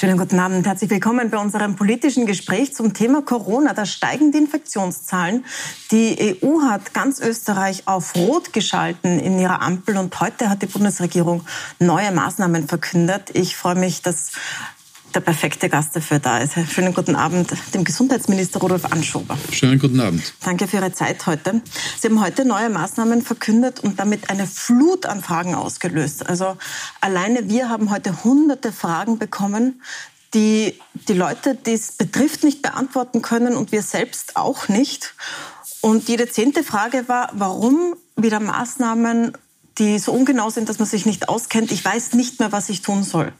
Schönen guten Abend. Herzlich willkommen bei unserem politischen Gespräch zum Thema Corona. Da steigen die Infektionszahlen. Die EU hat ganz Österreich auf Rot geschalten in ihrer Ampel und heute hat die Bundesregierung neue Maßnahmen verkündet. Ich freue mich, dass der perfekte Gast dafür da ist. Schönen guten Abend, dem Gesundheitsminister Rudolf Anschober. Schönen guten Abend. Danke für Ihre Zeit heute. Sie haben heute neue Maßnahmen verkündet und damit eine Flut an Fragen ausgelöst. Also alleine wir haben heute hunderte Fragen bekommen, die die Leute, die es betrifft, nicht beantworten können und wir selbst auch nicht. Und jede zehnte Frage war, warum wieder Maßnahmen die so ungenau sind, dass man sich nicht auskennt. Ich weiß nicht mehr, was ich tun soll.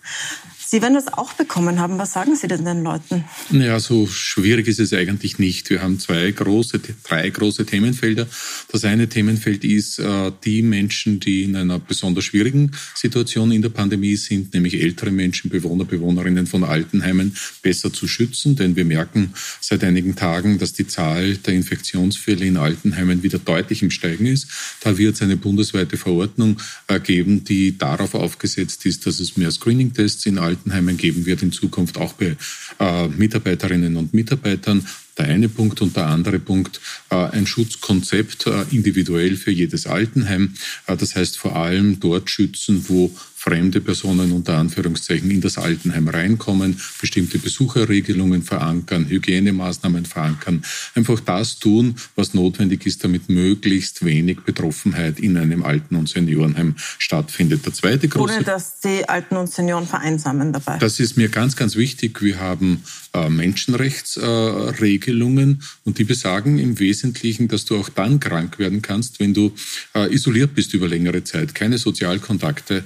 Sie werden das auch bekommen haben. Was sagen Sie denn den Leuten? Ja, so schwierig ist es eigentlich nicht. Wir haben zwei große, drei große Themenfelder. Das eine Themenfeld ist äh, die Menschen, die in einer besonders schwierigen Situation in der Pandemie sind, nämlich ältere Menschen, Bewohner, Bewohnerinnen von Altenheimen besser zu schützen. Denn wir merken seit einigen Tagen, dass die Zahl der Infektionsfälle in Altenheimen wieder deutlich im Steigen ist. Da wird es eine bundesweite Verordnung äh, geben, die darauf aufgesetzt ist, dass es mehr Screening-Tests in Altenheimen Altenheimen geben wird, in Zukunft auch bei äh, Mitarbeiterinnen und Mitarbeitern. Der eine Punkt und der andere Punkt, äh, ein Schutzkonzept äh, individuell für jedes Altenheim. Äh, das heißt vor allem dort schützen, wo fremde Personen unter Anführungszeichen in das Altenheim reinkommen, bestimmte Besucherregelungen verankern, Hygienemaßnahmen verankern, einfach das tun, was notwendig ist, damit möglichst wenig Betroffenheit in einem Alten- und Seniorenheim stattfindet. Der zweite große Ohne dass die Alten und Senioren vereinsamen dabei. Das ist mir ganz, ganz wichtig. Wir haben äh, Menschenrechtsregelungen äh, und die besagen im Wesentlichen, dass du auch dann krank werden kannst, wenn du äh, isoliert bist über längere Zeit, keine Sozialkontakte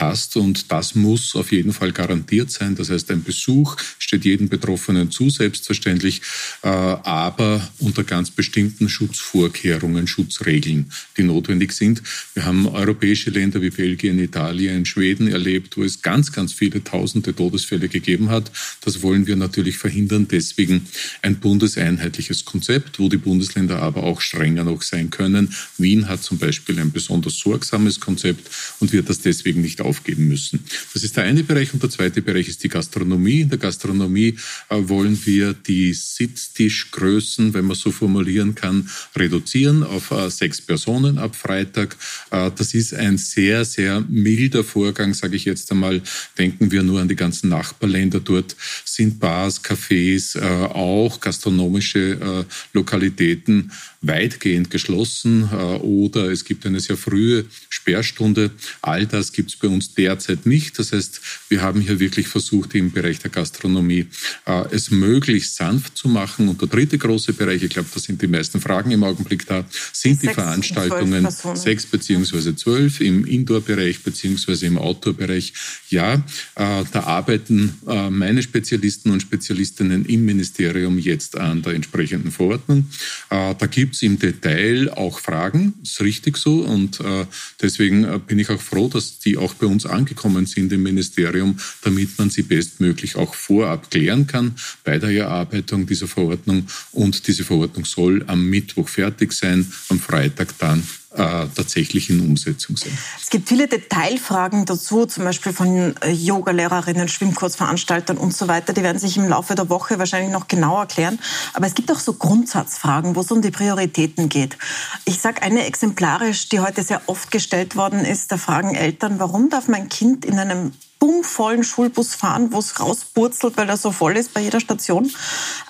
hast und das muss auf jeden Fall garantiert sein. Das heißt, ein Besuch steht jedem Betroffenen zu, selbstverständlich, äh, aber unter ganz bestimmten Schutzvorkehrungen, Schutzregeln, die notwendig sind. Wir haben europäische Länder wie Belgien, Italien, Schweden erlebt, wo es ganz, ganz viele tausende Todesfälle gegeben hat. Das wollen wir natürlich verhindern. Deswegen ein bundeseinheitliches Konzept, wo die Bundesländer aber auch strenger noch sein können. Wien hat zum Beispiel ein besonders sorgsames Konzept und wird das deswegen nicht aufgeben müssen. Das ist der eine Bereich und der zweite Bereich ist die Gastronomie. In der Gastronomie äh, wollen wir die Sitztischgrößen, wenn man so formulieren kann, reduzieren auf äh, sechs Personen ab Freitag. Äh, das ist ein sehr, sehr milder Vorgang, sage ich jetzt einmal. Denken wir nur an die ganzen Nachbarländer. Dort sind Bars, Cafés, auch gastronomische Lokalitäten weitgehend geschlossen oder es gibt eine sehr frühe Sperrstunde. All das gibt es bei uns derzeit nicht. Das heißt, wir haben hier wirklich versucht, im Bereich der Gastronomie äh, es möglichst sanft zu machen. Und der dritte große Bereich, ich glaube, da sind die meisten Fragen im Augenblick da, sind die, die Veranstaltungen sechs beziehungsweise zwölf im Indoor-Bereich beziehungsweise im Outdoor-Bereich. Ja, äh, da arbeiten äh, meine Spezialisten und Spezialistinnen im Ministerium jetzt an der entsprechenden Verordnung. Äh, da gibt es im Detail auch Fragen, ist richtig so. Und äh, deswegen äh, bin ich auch froh, dass die auch bei uns angekommen sind im Ministerium, damit man sie bestmöglich auch vorab klären kann bei der Erarbeitung dieser Verordnung. Und diese Verordnung soll am Mittwoch fertig sein, am Freitag dann äh, tatsächlich in Umsetzung sind. Es gibt viele Detailfragen dazu, zum Beispiel von äh, Yogalehrerinnen, Schwimmkursveranstaltern und so weiter. Die werden sich im Laufe der Woche wahrscheinlich noch genauer erklären. Aber es gibt auch so Grundsatzfragen, wo es um die Prioritäten geht. Ich sage eine exemplarisch, die heute sehr oft gestellt worden ist. Da fragen Eltern, warum darf mein Kind in einem bummvollen Schulbus fahren, wo es rauspurzelt, weil er so voll ist bei jeder Station.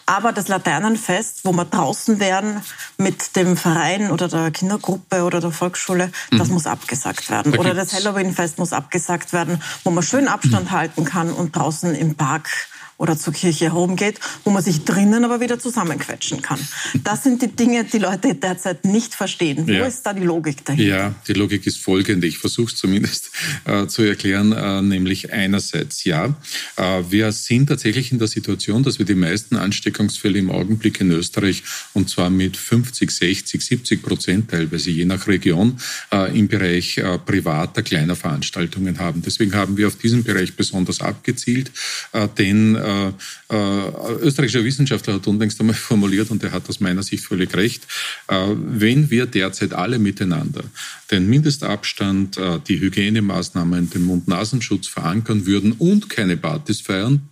Aber das Laternenfest, wo wir draußen wären mit dem Verein oder der Kindergruppe oder der Volksschule, das mhm. muss abgesagt werden. Da oder das Halloweenfest muss abgesagt werden, wo man schön Abstand mhm. halten kann und draußen im Park oder zur Kirche herumgeht, wo man sich drinnen aber wieder zusammenquetschen kann. Das sind die Dinge, die Leute derzeit nicht verstehen. Wo ja. ist da die Logik dahinter? Ja, die Logik ist folgende. Ich versuche es zumindest äh, zu erklären, äh, nämlich einerseits ja, äh, wir sind tatsächlich in der Situation, dass wir die meisten Ansteckungsfälle im Augenblick in Österreich und zwar mit 50, 60, 70 Prozent teilweise je nach Region äh, im Bereich äh, privater kleiner Veranstaltungen haben. Deswegen haben wir auf diesen Bereich besonders abgezielt, äh, denn äh, äh, österreichischer Wissenschaftler hat unlängst einmal formuliert, und er hat aus meiner Sicht völlig recht, äh, wenn wir derzeit alle miteinander den Mindestabstand, äh, die Hygienemaßnahmen, den Mund-Nasenschutz verankern würden und keine Partys feiern,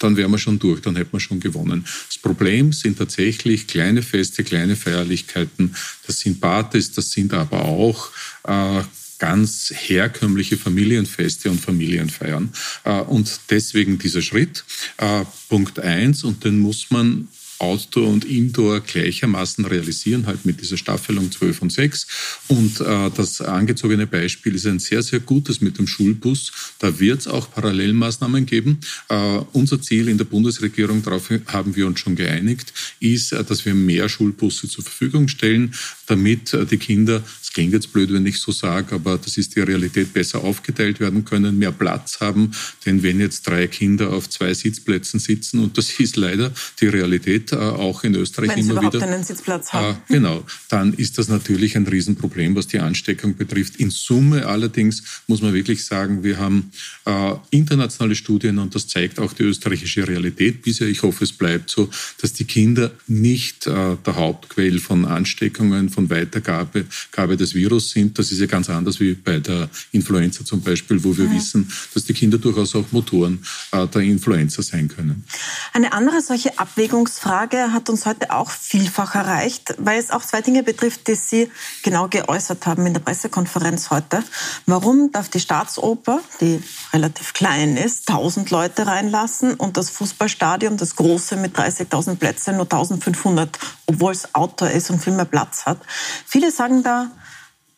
dann wären wir schon durch, dann hätten wir schon gewonnen. Das Problem sind tatsächlich kleine Feste, kleine Feierlichkeiten. Das sind Partys, das sind aber auch äh, ganz herkömmliche Familienfeste und Familienfeiern. Äh, und deswegen dieser Schritt. Äh, Punkt eins, und den muss man Outdoor und Indoor gleichermaßen realisieren, halt mit dieser Staffelung 12 und 6. Und äh, das angezogene Beispiel ist ein sehr, sehr gutes mit dem Schulbus. Da wird es auch Parallelmaßnahmen geben. Äh, unser Ziel in der Bundesregierung, darauf haben wir uns schon geeinigt, ist, äh, dass wir mehr Schulbusse zur Verfügung stellen, damit äh, die Kinder, es klingt jetzt blöd, wenn ich so sage, aber das ist die Realität, besser aufgeteilt werden können, mehr Platz haben. Denn wenn jetzt drei Kinder auf zwei Sitzplätzen sitzen, und das ist leider die Realität, äh, auch in Österreich Wenn immer überhaupt wieder. einen Sitzplatz haben. Äh, genau, dann ist das natürlich ein Riesenproblem, was die Ansteckung betrifft. In Summe allerdings muss man wirklich sagen, wir haben äh, internationale Studien und das zeigt auch die österreichische Realität bisher. Ich hoffe, es bleibt so, dass die Kinder nicht der Hauptquell von Ansteckungen, von Weitergabe Gabe des Virus sind. Das ist ja ganz anders wie bei der Influenza zum Beispiel, wo wir ja. wissen, dass die Kinder durchaus auch Motoren äh, der Influenza sein können. Eine andere solche Abwägungsfrage Frage hat uns heute auch vielfach erreicht, weil es auch zwei Dinge betrifft, die Sie genau geäußert haben in der Pressekonferenz heute. Warum darf die Staatsoper, die relativ klein ist, 1000 Leute reinlassen und das Fußballstadion, das große mit 30.000 Plätzen, nur 1500, obwohl es Outdoor ist und viel mehr Platz hat? Viele sagen da,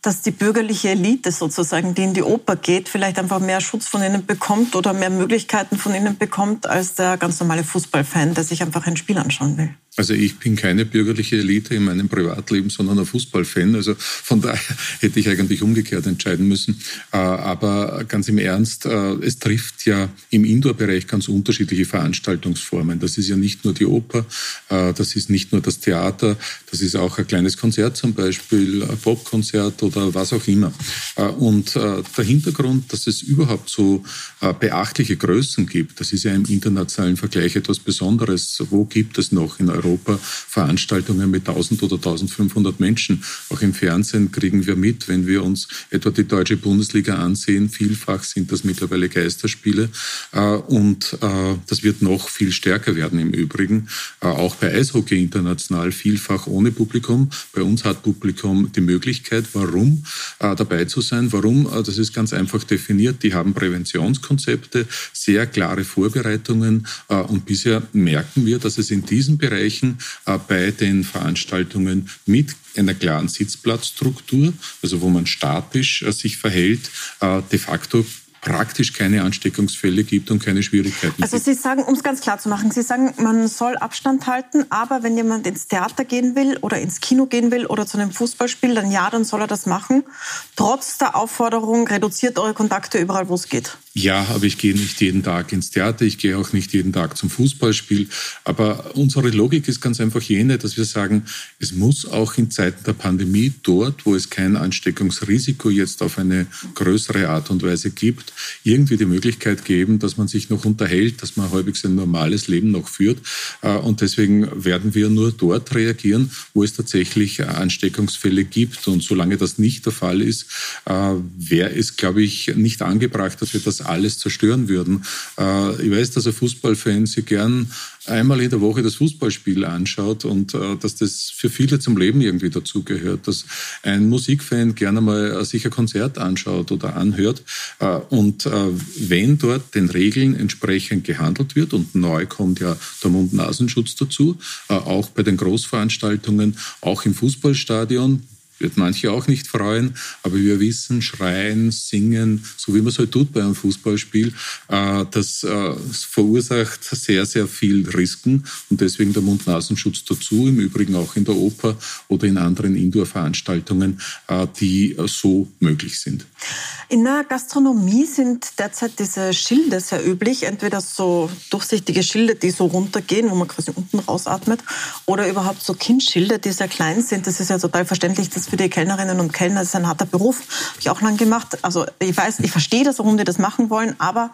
dass die bürgerliche Elite sozusagen, die in die Oper geht, vielleicht einfach mehr Schutz von ihnen bekommt oder mehr Möglichkeiten von ihnen bekommt als der ganz normale Fußballfan, der sich einfach ein Spiel anschauen will. Also ich bin keine bürgerliche Elite in meinem Privatleben, sondern ein Fußballfan. Also von daher hätte ich eigentlich umgekehrt entscheiden müssen. Äh, aber ganz im Ernst, äh, es trifft ja im Indoor-Bereich ganz unterschiedliche Veranstaltungsformen. Das ist ja nicht nur die Oper, äh, das ist nicht nur das Theater, das ist auch ein kleines Konzert zum Beispiel, ein Popkonzert oder was auch immer. Und der Hintergrund, dass es überhaupt so beachtliche Größen gibt, das ist ja im internationalen Vergleich etwas Besonderes. Wo gibt es noch in Europa Veranstaltungen mit 1000 oder 1500 Menschen. Auch im Fernsehen kriegen wir mit, wenn wir uns etwa die deutsche Bundesliga ansehen. Vielfach sind das mittlerweile Geisterspiele. Äh, und äh, das wird noch viel stärker werden im Übrigen. Äh, auch bei Eishockey international vielfach ohne Publikum. Bei uns hat Publikum die Möglichkeit, warum dabei zu sein. Warum? Das ist ganz einfach definiert. Die haben Präventionskonzepte, sehr klare Vorbereitungen. Und bisher merken wir, dass es in diesem Bereich Bereichen äh, bei den Veranstaltungen mit einer klaren Sitzplatzstruktur, also wo man statisch äh, sich verhält, äh, de facto praktisch keine Ansteckungsfälle gibt und keine Schwierigkeiten. Also Sie sagen, um es ganz klar zu machen, Sie sagen, man soll Abstand halten, aber wenn jemand ins Theater gehen will oder ins Kino gehen will oder zu einem Fußballspiel, dann ja, dann soll er das machen. Trotz der Aufforderung, reduziert eure Kontakte überall, wo es geht. Ja, aber ich gehe nicht jeden Tag ins Theater, ich gehe auch nicht jeden Tag zum Fußballspiel. Aber unsere Logik ist ganz einfach jene, dass wir sagen, es muss auch in Zeiten der Pandemie dort, wo es kein Ansteckungsrisiko jetzt auf eine größere Art und Weise gibt, irgendwie die Möglichkeit geben, dass man sich noch unterhält, dass man halbwegs ein normales Leben noch führt. Äh, und deswegen werden wir nur dort reagieren, wo es tatsächlich Ansteckungsfälle gibt. Und solange das nicht der Fall ist, äh, wäre es, glaube ich, nicht angebracht, dass wir das alles zerstören würden. Äh, ich weiß, dass ein Fußballfan sich gern einmal in der Woche das Fußballspiel anschaut und äh, dass das für viele zum Leben irgendwie dazugehört, dass ein Musikfan gerne mal äh, sich ein Konzert anschaut oder anhört und wenn dort den Regeln entsprechend gehandelt wird und neu kommt ja der Mund-Nasenschutz dazu, auch bei den Großveranstaltungen, auch im Fußballstadion, wird manche auch nicht freuen, aber wir wissen, schreien, singen, so wie man es halt tut bei einem Fußballspiel, äh, das äh, verursacht sehr, sehr viel Risiken und deswegen der Mund-Nasenschutz dazu, im Übrigen auch in der Oper oder in anderen Indoor-Veranstaltungen, äh, die so möglich sind. In der Gastronomie sind derzeit diese Schilde sehr üblich, entweder so durchsichtige Schilde, die so runtergehen, wo man quasi unten rausatmet, oder überhaupt so Kindschilde, die sehr klein sind. Das ist ja total verständlich, dass für die Kellnerinnen und Kellner. Das ist ein harter Beruf, habe ich auch lang gemacht. Also ich weiß, ich verstehe das, warum die das machen wollen, aber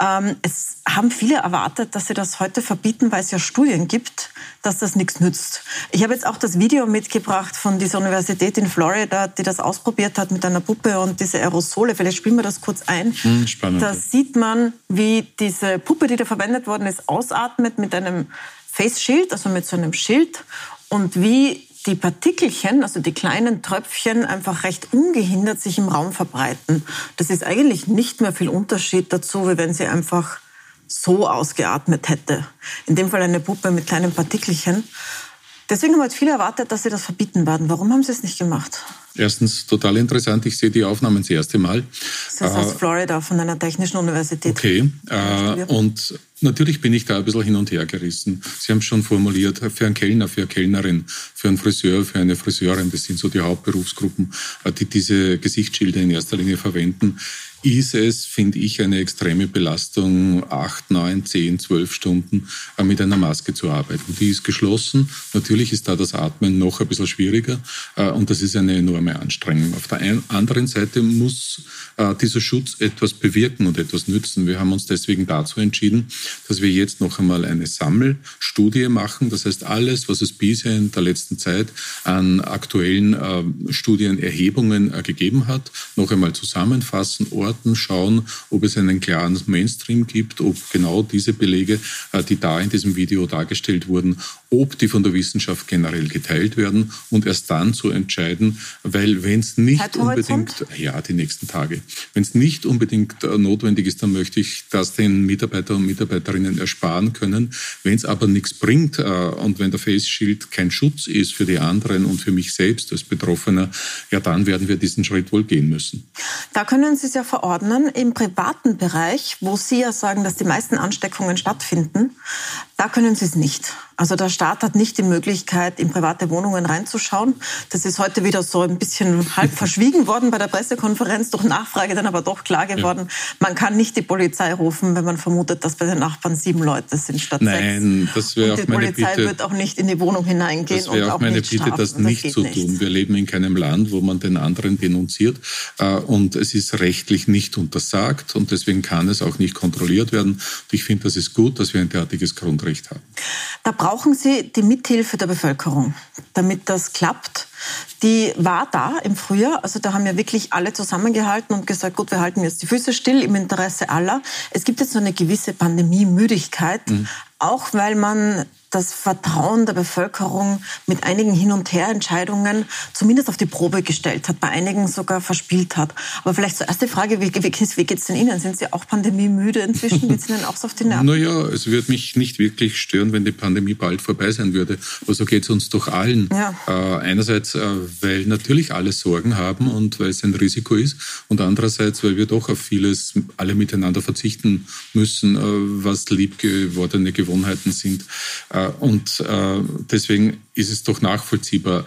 ähm, es haben viele erwartet, dass sie das heute verbieten, weil es ja Studien gibt, dass das nichts nützt. Ich habe jetzt auch das Video mitgebracht von dieser Universität in Florida, die das ausprobiert hat mit einer Puppe und diese Aerosole. Vielleicht spielen wir das kurz ein. Hm, spannend. Da sieht man, wie diese Puppe, die da verwendet worden ist, ausatmet mit einem Face Shield, also mit so einem Schild und wie die Partikelchen, also die kleinen Tröpfchen, einfach recht ungehindert sich im Raum verbreiten. Das ist eigentlich nicht mehr viel Unterschied dazu, wie wenn sie einfach so ausgeatmet hätte. In dem Fall eine Puppe mit kleinen Partikelchen. Deswegen haben heute viele erwartet, dass sie das verbieten werden. Warum haben sie es nicht gemacht? Erstens total interessant. Ich sehe die Aufnahmen das erste Mal. Das ist aus äh, Florida von einer technischen Universität. Okay. Äh, und natürlich bin ich da ein bisschen hin und her gerissen. Sie haben es schon formuliert, für einen Kellner, für eine Kellnerin, für einen Friseur, für eine Friseurin, das sind so die Hauptberufsgruppen, äh, die diese Gesichtsschilder in erster Linie verwenden ist es, finde ich, eine extreme Belastung, acht, neun, zehn, zwölf Stunden äh, mit einer Maske zu arbeiten. Die ist geschlossen. Natürlich ist da das Atmen noch ein bisschen schwieriger äh, und das ist eine enorme Anstrengung. Auf der anderen Seite muss äh, dieser Schutz etwas bewirken und etwas nützen. Wir haben uns deswegen dazu entschieden, dass wir jetzt noch einmal eine Sammelstudie machen. Das heißt, alles, was es bisher in der letzten Zeit an aktuellen Studienerhebungen gegeben hat, noch einmal zusammenfassen, Daten schauen, ob es einen klaren Mainstream gibt, ob genau diese Belege, äh, die da in diesem Video dargestellt wurden, ob die von der Wissenschaft generell geteilt werden und erst dann zu entscheiden, weil wenn es nicht unbedingt, ja, die nächsten Tage, wenn es nicht unbedingt äh, notwendig ist, dann möchte ich das den Mitarbeiter und Mitarbeiterinnen ersparen können. Wenn es aber nichts bringt äh, und wenn der Face Shield kein Schutz ist für die anderen und für mich selbst als Betroffener, ja, dann werden wir diesen Schritt wohl gehen müssen. Da können Sie es ja verordnen im privaten Bereich, wo Sie ja sagen, dass die meisten Ansteckungen stattfinden. Da können Sie es nicht. Also der Staat hat nicht die Möglichkeit, in private Wohnungen reinzuschauen. Das ist heute wieder so ein bisschen halb verschwiegen worden bei der Pressekonferenz, durch Nachfrage dann aber doch klar geworden. Man kann nicht die Polizei rufen, wenn man vermutet, dass bei den Nachbarn sieben Leute sind statt Nein, sechs. das wäre auch meine Bitte. Die Polizei wird auch nicht in die Wohnung hineingehen das wäre auch, auch meine Bitte, strafen. das nicht das zu nicht. tun. Wir leben in keinem Land, wo man den anderen denunziert äh, und es ist rechtlich nicht untersagt und deswegen kann es auch nicht kontrolliert werden. Und ich finde, das ist gut, dass wir ein derartiges Grundrecht haben. Da brauchen Sie die Mithilfe der Bevölkerung, damit das klappt. Die war da im Frühjahr, also da haben ja wirklich alle zusammengehalten und gesagt, gut, wir halten jetzt die Füße still im Interesse aller. Es gibt jetzt so eine gewisse Pandemiemüdigkeit, mhm. auch weil man das Vertrauen der Bevölkerung mit einigen Hin- und Her-Entscheidungen zumindest auf die Probe gestellt hat, bei einigen sogar verspielt hat. Aber vielleicht zur erste Frage, wie, wie, wie geht es denn Ihnen? Sind Sie auch pandemiemüde inzwischen? Geht es Ihnen auch so auf die Nerven? Naja, es würde mich nicht wirklich stören, wenn die Pandemie bald vorbei sein würde. Aber so geht es uns doch allen. Ja. Äh, einerseits, äh, weil natürlich alle Sorgen haben und weil es ein Risiko ist. Und andererseits, weil wir doch auf vieles alle miteinander verzichten müssen, äh, was liebgewordene Gewohnheiten sind. Äh, und äh, deswegen ist es doch nachvollziehbar,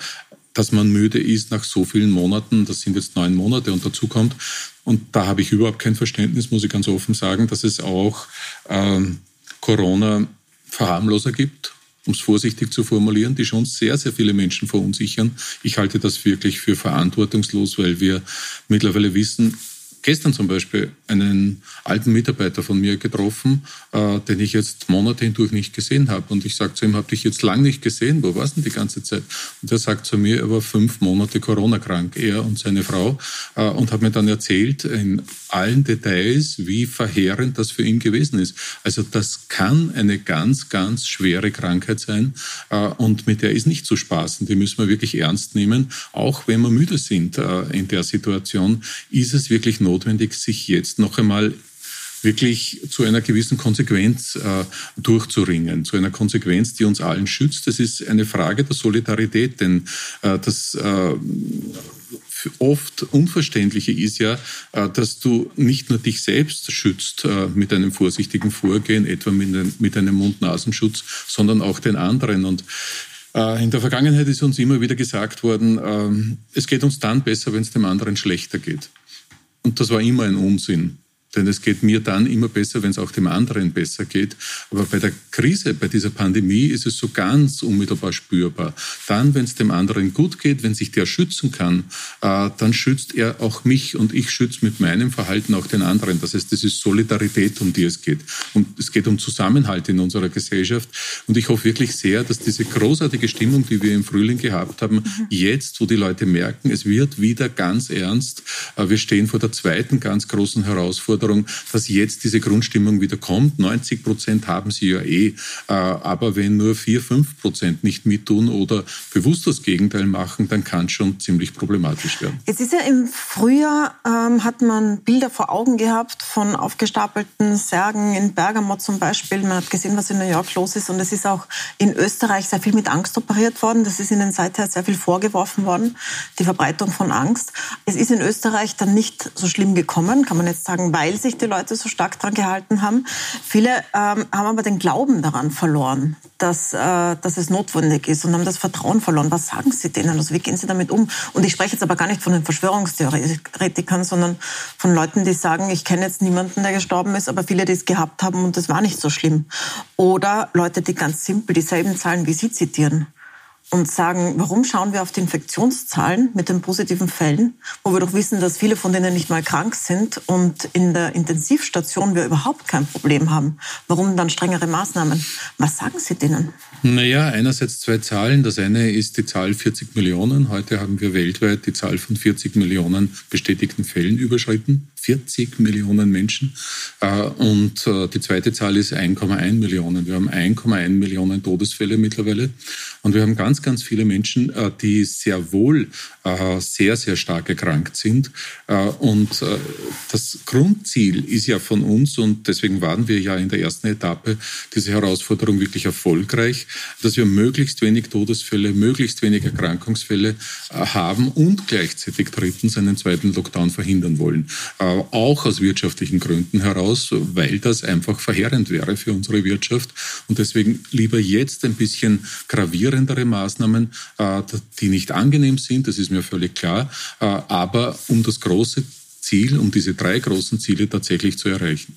dass man müde ist nach so vielen Monaten. Das sind jetzt neun Monate und dazu kommt. Und da habe ich überhaupt kein Verständnis, muss ich ganz offen sagen, dass es auch ähm, Corona-Verharmloser gibt, um es vorsichtig zu formulieren, die schon sehr, sehr viele Menschen verunsichern. Ich halte das wirklich für verantwortungslos, weil wir mittlerweile wissen, gestern zum Beispiel einen alten Mitarbeiter von mir getroffen, äh, den ich jetzt Monate hindurch nicht gesehen habe. Und ich sage zu ihm, habe dich jetzt lang nicht gesehen, wo warst du denn die ganze Zeit? Und er sagt zu mir, er war fünf Monate Corona-krank, er und seine Frau, äh, und hat mir dann erzählt in allen Details, wie verheerend das für ihn gewesen ist. Also das kann eine ganz, ganz schwere Krankheit sein äh, und mit der ist nicht zu spaßen. Die müssen wir wirklich ernst nehmen. Auch wenn wir müde sind äh, in der Situation, ist es wirklich notwendig, sich jetzt noch einmal wirklich zu einer gewissen Konsequenz äh, durchzuringen, zu einer Konsequenz, die uns allen schützt. Das ist eine Frage der Solidarität, denn äh, das äh, oft Unverständliche ist ja, äh, dass du nicht nur dich selbst schützt äh, mit einem vorsichtigen Vorgehen, etwa mit einem Mund-Nasenschutz, sondern auch den anderen. Und äh, in der Vergangenheit ist uns immer wieder gesagt worden, ähm, es geht uns dann besser, wenn es dem anderen schlechter geht. Und das war immer ein Unsinn. Denn es geht mir dann immer besser, wenn es auch dem anderen besser geht. Aber bei der Krise, bei dieser Pandemie ist es so ganz unmittelbar spürbar. Dann, wenn es dem anderen gut geht, wenn sich der schützen kann, äh, dann schützt er auch mich und ich schütze mit meinem Verhalten auch den anderen. Das heißt, das ist Solidarität, um die es geht. Und es geht um Zusammenhalt in unserer Gesellschaft. Und ich hoffe wirklich sehr, dass diese großartige Stimmung, die wir im Frühling gehabt haben, mhm. jetzt, wo die Leute merken, es wird wieder ganz ernst, äh, wir stehen vor der zweiten ganz großen Herausforderung, Herausforderung, dass jetzt diese Grundstimmung wieder kommt. 90 Prozent haben sie ja eh. Äh, aber wenn nur 4, 5 Prozent nicht mittun oder bewusst das Gegenteil machen, dann kann es schon ziemlich problematisch werden. Jetzt ist ja im Frühjahr, ähm, hat man Bilder vor Augen gehabt von aufgestapelten Särgen in Bergamo zum Beispiel. Man hat gesehen, was in New York los ist. Und es ist auch in Österreich sehr viel mit Angst operiert worden. Das ist ihnen seither sehr viel vorgeworfen worden, die Verbreitung von Angst. Es ist in Österreich dann nicht so schlimm gekommen, kann man jetzt sagen, weil weil sich die Leute so stark daran gehalten haben. Viele ähm, haben aber den Glauben daran verloren, dass, äh, dass es notwendig ist und haben das Vertrauen verloren. Was sagen Sie denen? Also wie gehen Sie damit um? Und ich spreche jetzt aber gar nicht von den Verschwörungstheoretikern, sondern von Leuten, die sagen, ich kenne jetzt niemanden, der gestorben ist, aber viele, die es gehabt haben und das war nicht so schlimm. Oder Leute, die ganz simpel dieselben Zahlen wie Sie zitieren und sagen, warum schauen wir auf die Infektionszahlen mit den positiven Fällen, wo wir doch wissen, dass viele von denen nicht mal krank sind und in der Intensivstation wir überhaupt kein Problem haben. Warum dann strengere Maßnahmen? Was sagen Sie denen? Naja, einerseits zwei Zahlen. Das eine ist die Zahl 40 Millionen. Heute haben wir weltweit die Zahl von 40 Millionen bestätigten Fällen überschritten. 40 Millionen Menschen. Äh, und äh, die zweite Zahl ist 1,1 Millionen. Wir haben 1,1 Millionen Todesfälle mittlerweile. Und wir haben ganz, ganz viele Menschen, äh, die sehr wohl sehr, sehr stark erkrankt sind. Und das Grundziel ist ja von uns, und deswegen waren wir ja in der ersten Etappe diese Herausforderung wirklich erfolgreich, dass wir möglichst wenig Todesfälle, möglichst wenig Erkrankungsfälle haben und gleichzeitig drittens einen zweiten Lockdown verhindern wollen auch aus wirtschaftlichen Gründen heraus, weil das einfach verheerend wäre für unsere Wirtschaft. Und deswegen lieber jetzt ein bisschen gravierendere Maßnahmen, äh, die nicht angenehm sind, das ist mir völlig klar, äh, aber um das große Ziel, um diese drei großen Ziele tatsächlich zu erreichen.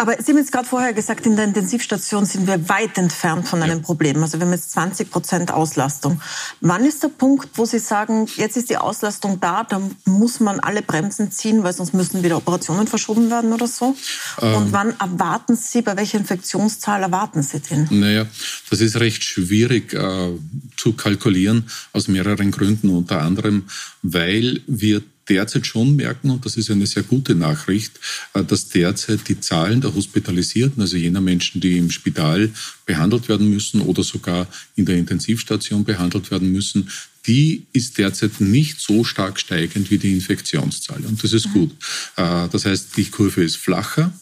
Aber Sie haben jetzt gerade vorher gesagt, in der Intensivstation sind wir weit entfernt von einem ja. Problem. Also wir haben jetzt 20 Prozent Auslastung. Wann ist der Punkt, wo Sie sagen, jetzt ist die Auslastung da, da muss man alle Bremsen ziehen, weil sonst müssen wieder Operationen verschoben werden oder so? Ähm. Und wann erwarten Sie, bei welcher Infektionszahl erwarten Sie den? Naja, das ist recht schwierig äh, zu kalkulieren aus mehreren Gründen. Unter anderem, weil wir derzeit schon merken, und das ist eine sehr gute Nachricht, äh, dass derzeit die Zahlen der Hospitalisierten, also jener Menschen, die im Spital behandelt werden müssen oder sogar in der Intensivstation behandelt werden müssen, die ist derzeit nicht so stark steigend wie die Infektionszahl. Und das ist mhm. gut. Äh, das heißt, die Kurve ist flacher.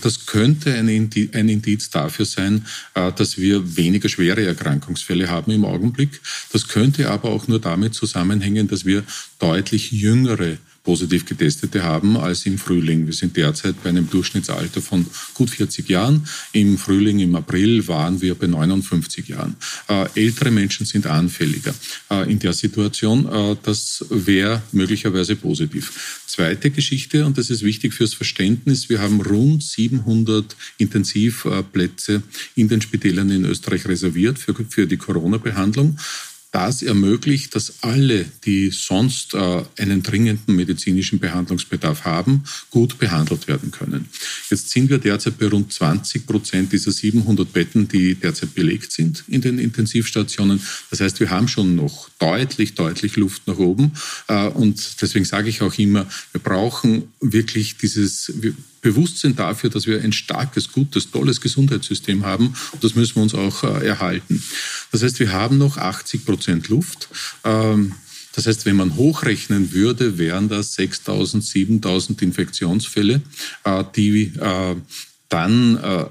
Das könnte ein Indiz dafür sein, äh, dass wir weniger schwere Erkrankungsfälle haben im Augenblick. Das könnte aber auch nur damit zusammenhängen, dass wir deutlich jüngere positiv Getestete haben als im Frühling. Wir sind derzeit bei einem Durchschnittsalter von gut 40 Jahren. Im Frühling, im April waren wir bei 59 Jahren. Äh, ältere Menschen sind anfälliger äh, in der Situation. Äh, das wäre möglicherweise positiv. Zweite Geschichte, und das ist wichtig fürs Verständnis, wir haben rund 700 Intensivplätze in den Spitälern in Österreich reserviert für, für die Corona-Behandlung. Das ermöglicht, dass alle, die sonst äh, einen dringenden medizinischen Behandlungsbedarf haben, gut behandelt werden können. Jetzt sind wir derzeit bei rund 20 Prozent dieser 700 Betten, die derzeit belegt sind in den Intensivstationen. Das heißt, wir haben schon noch deutlich, deutlich Luft nach oben. Äh, und deswegen sage ich auch immer, wir brauchen wirklich dieses, Bewusstsein dafür, dass wir ein starkes, gutes, tolles Gesundheitssystem haben. Und das müssen wir uns auch äh, erhalten. Das heißt, wir haben noch 80 Prozent Luft. Ähm, das heißt, wenn man hochrechnen würde, wären das 6.000, 7.000 Infektionsfälle, äh, die äh, dann äh,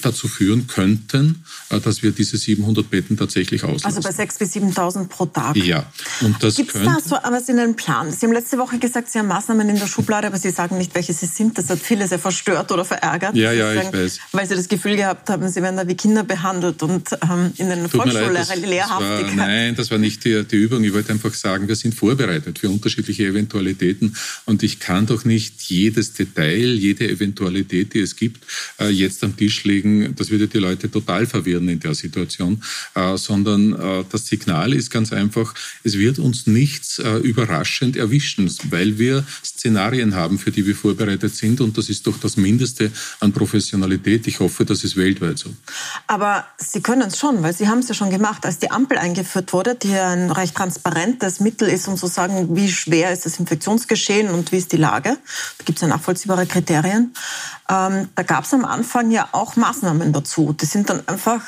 dazu führen könnten, äh, dass wir diese 700 Betten tatsächlich auslassen. Also bei 6.000 bis 7.000 pro Tag? Ja. Und das Gibt es da so was in einem Plan? Sie haben letzte Woche gesagt, Sie haben Maßnahmen in der Schublade, aber Sie sagen nicht, welche sie sind. Das hat viele sehr verstört oder verärgert. Ja, ja, sagen, ich weiß. Weil Sie das Gefühl gehabt haben, Sie werden da wie Kinder behandelt und ähm, in den Volksschullehrhaftigkeit. Nein, das war nicht die, die Übung. Ich wollte einfach sagen, wir sind vorbereitet für unterschiedliche Eventualitäten und ich kann doch nicht jedes Detail, jede Eventualität, die es gibt, äh, jetzt am Tisch legen. Das würde die Leute total verwirren in der Situation, äh, sondern äh, das Signal ist ganz einfach, es wird uns nichts überraschend erwischen, weil wir Szenarien haben, für die wir vorbereitet sind und das ist doch das Mindeste an Professionalität. Ich hoffe, das ist weltweit so. Aber Sie können es schon, weil Sie haben es ja schon gemacht, als die Ampel eingeführt wurde, die ein recht transparentes Mittel ist, um zu sagen, wie schwer ist das Infektionsgeschehen und wie ist die Lage. Da gibt es ja nachvollziehbare Kriterien. Ähm, da gab es am Anfang ja auch Maßnahmen dazu. Die sind dann einfach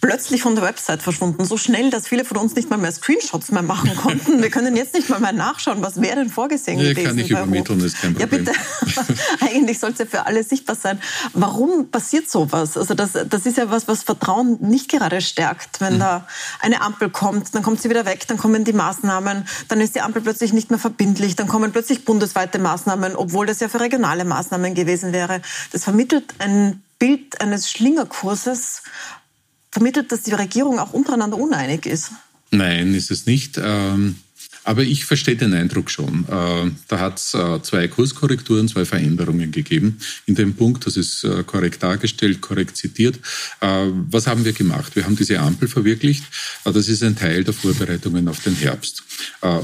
plötzlich von der Website verschwunden. So schnell, dass viele von uns nicht mal mehr Screenshots mehr machen konnten. Wir können jetzt nicht mal mehr nachschauen, was wäre denn vorgesehen nee, gewesen. Kann ich übermitteln, ist kein Problem. Ja, bitte. Eigentlich soll es ja für alle sichtbar sein. Warum passiert sowas? Also das, das ist ja was, was Vertrauen nicht gerade stärkt. Wenn mhm. da eine Ampel kommt, dann kommt sie wieder weg, dann kommen die Maßnahmen, dann ist die Ampel plötzlich nicht mehr verbindlich, dann kommen plötzlich bundesweite Maßnahmen, obwohl das ja für regionale Maßnahmen gewesen wäre. Das vermittelt ein Bild eines Schlingerkurses, vermittelt, dass die Regierung auch untereinander uneinig ist. Nein, ist es nicht. Ähm aber ich verstehe den Eindruck schon. Äh, da hat es äh, zwei Kurskorrekturen, zwei Veränderungen gegeben. In dem Punkt, das ist äh, korrekt dargestellt, korrekt zitiert. Was haben wir gemacht? Wir haben diese Ampel verwirklicht. Das ist ein Teil der Vorbereitungen auf den Herbst.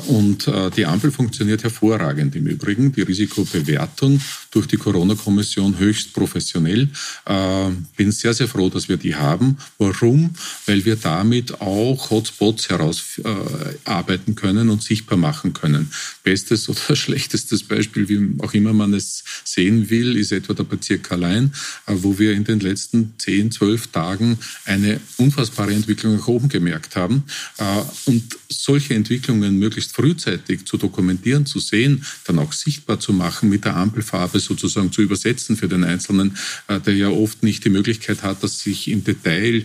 Und die Ampel funktioniert hervorragend im Übrigen. Die Risikobewertung durch die Corona-Kommission höchst professionell. Bin sehr, sehr froh, dass wir die haben. Warum? Weil wir damit auch Hotspots herausarbeiten können und sichtbar machen können. Bestes oder schlechtestes Beispiel, wie auch immer man es sehen will, ist etwa der Bezirk Allein, äh, wo wir in den letzten 10, 12 Tagen eine unfassbare Entwicklung nach oben gemerkt haben. Äh, und solche Entwicklungen möglichst frühzeitig zu dokumentieren, zu sehen, dann auch sichtbar zu machen, mit der Ampelfarbe sozusagen zu übersetzen für den Einzelnen, äh, der ja oft nicht die Möglichkeit hat, das sich im Detail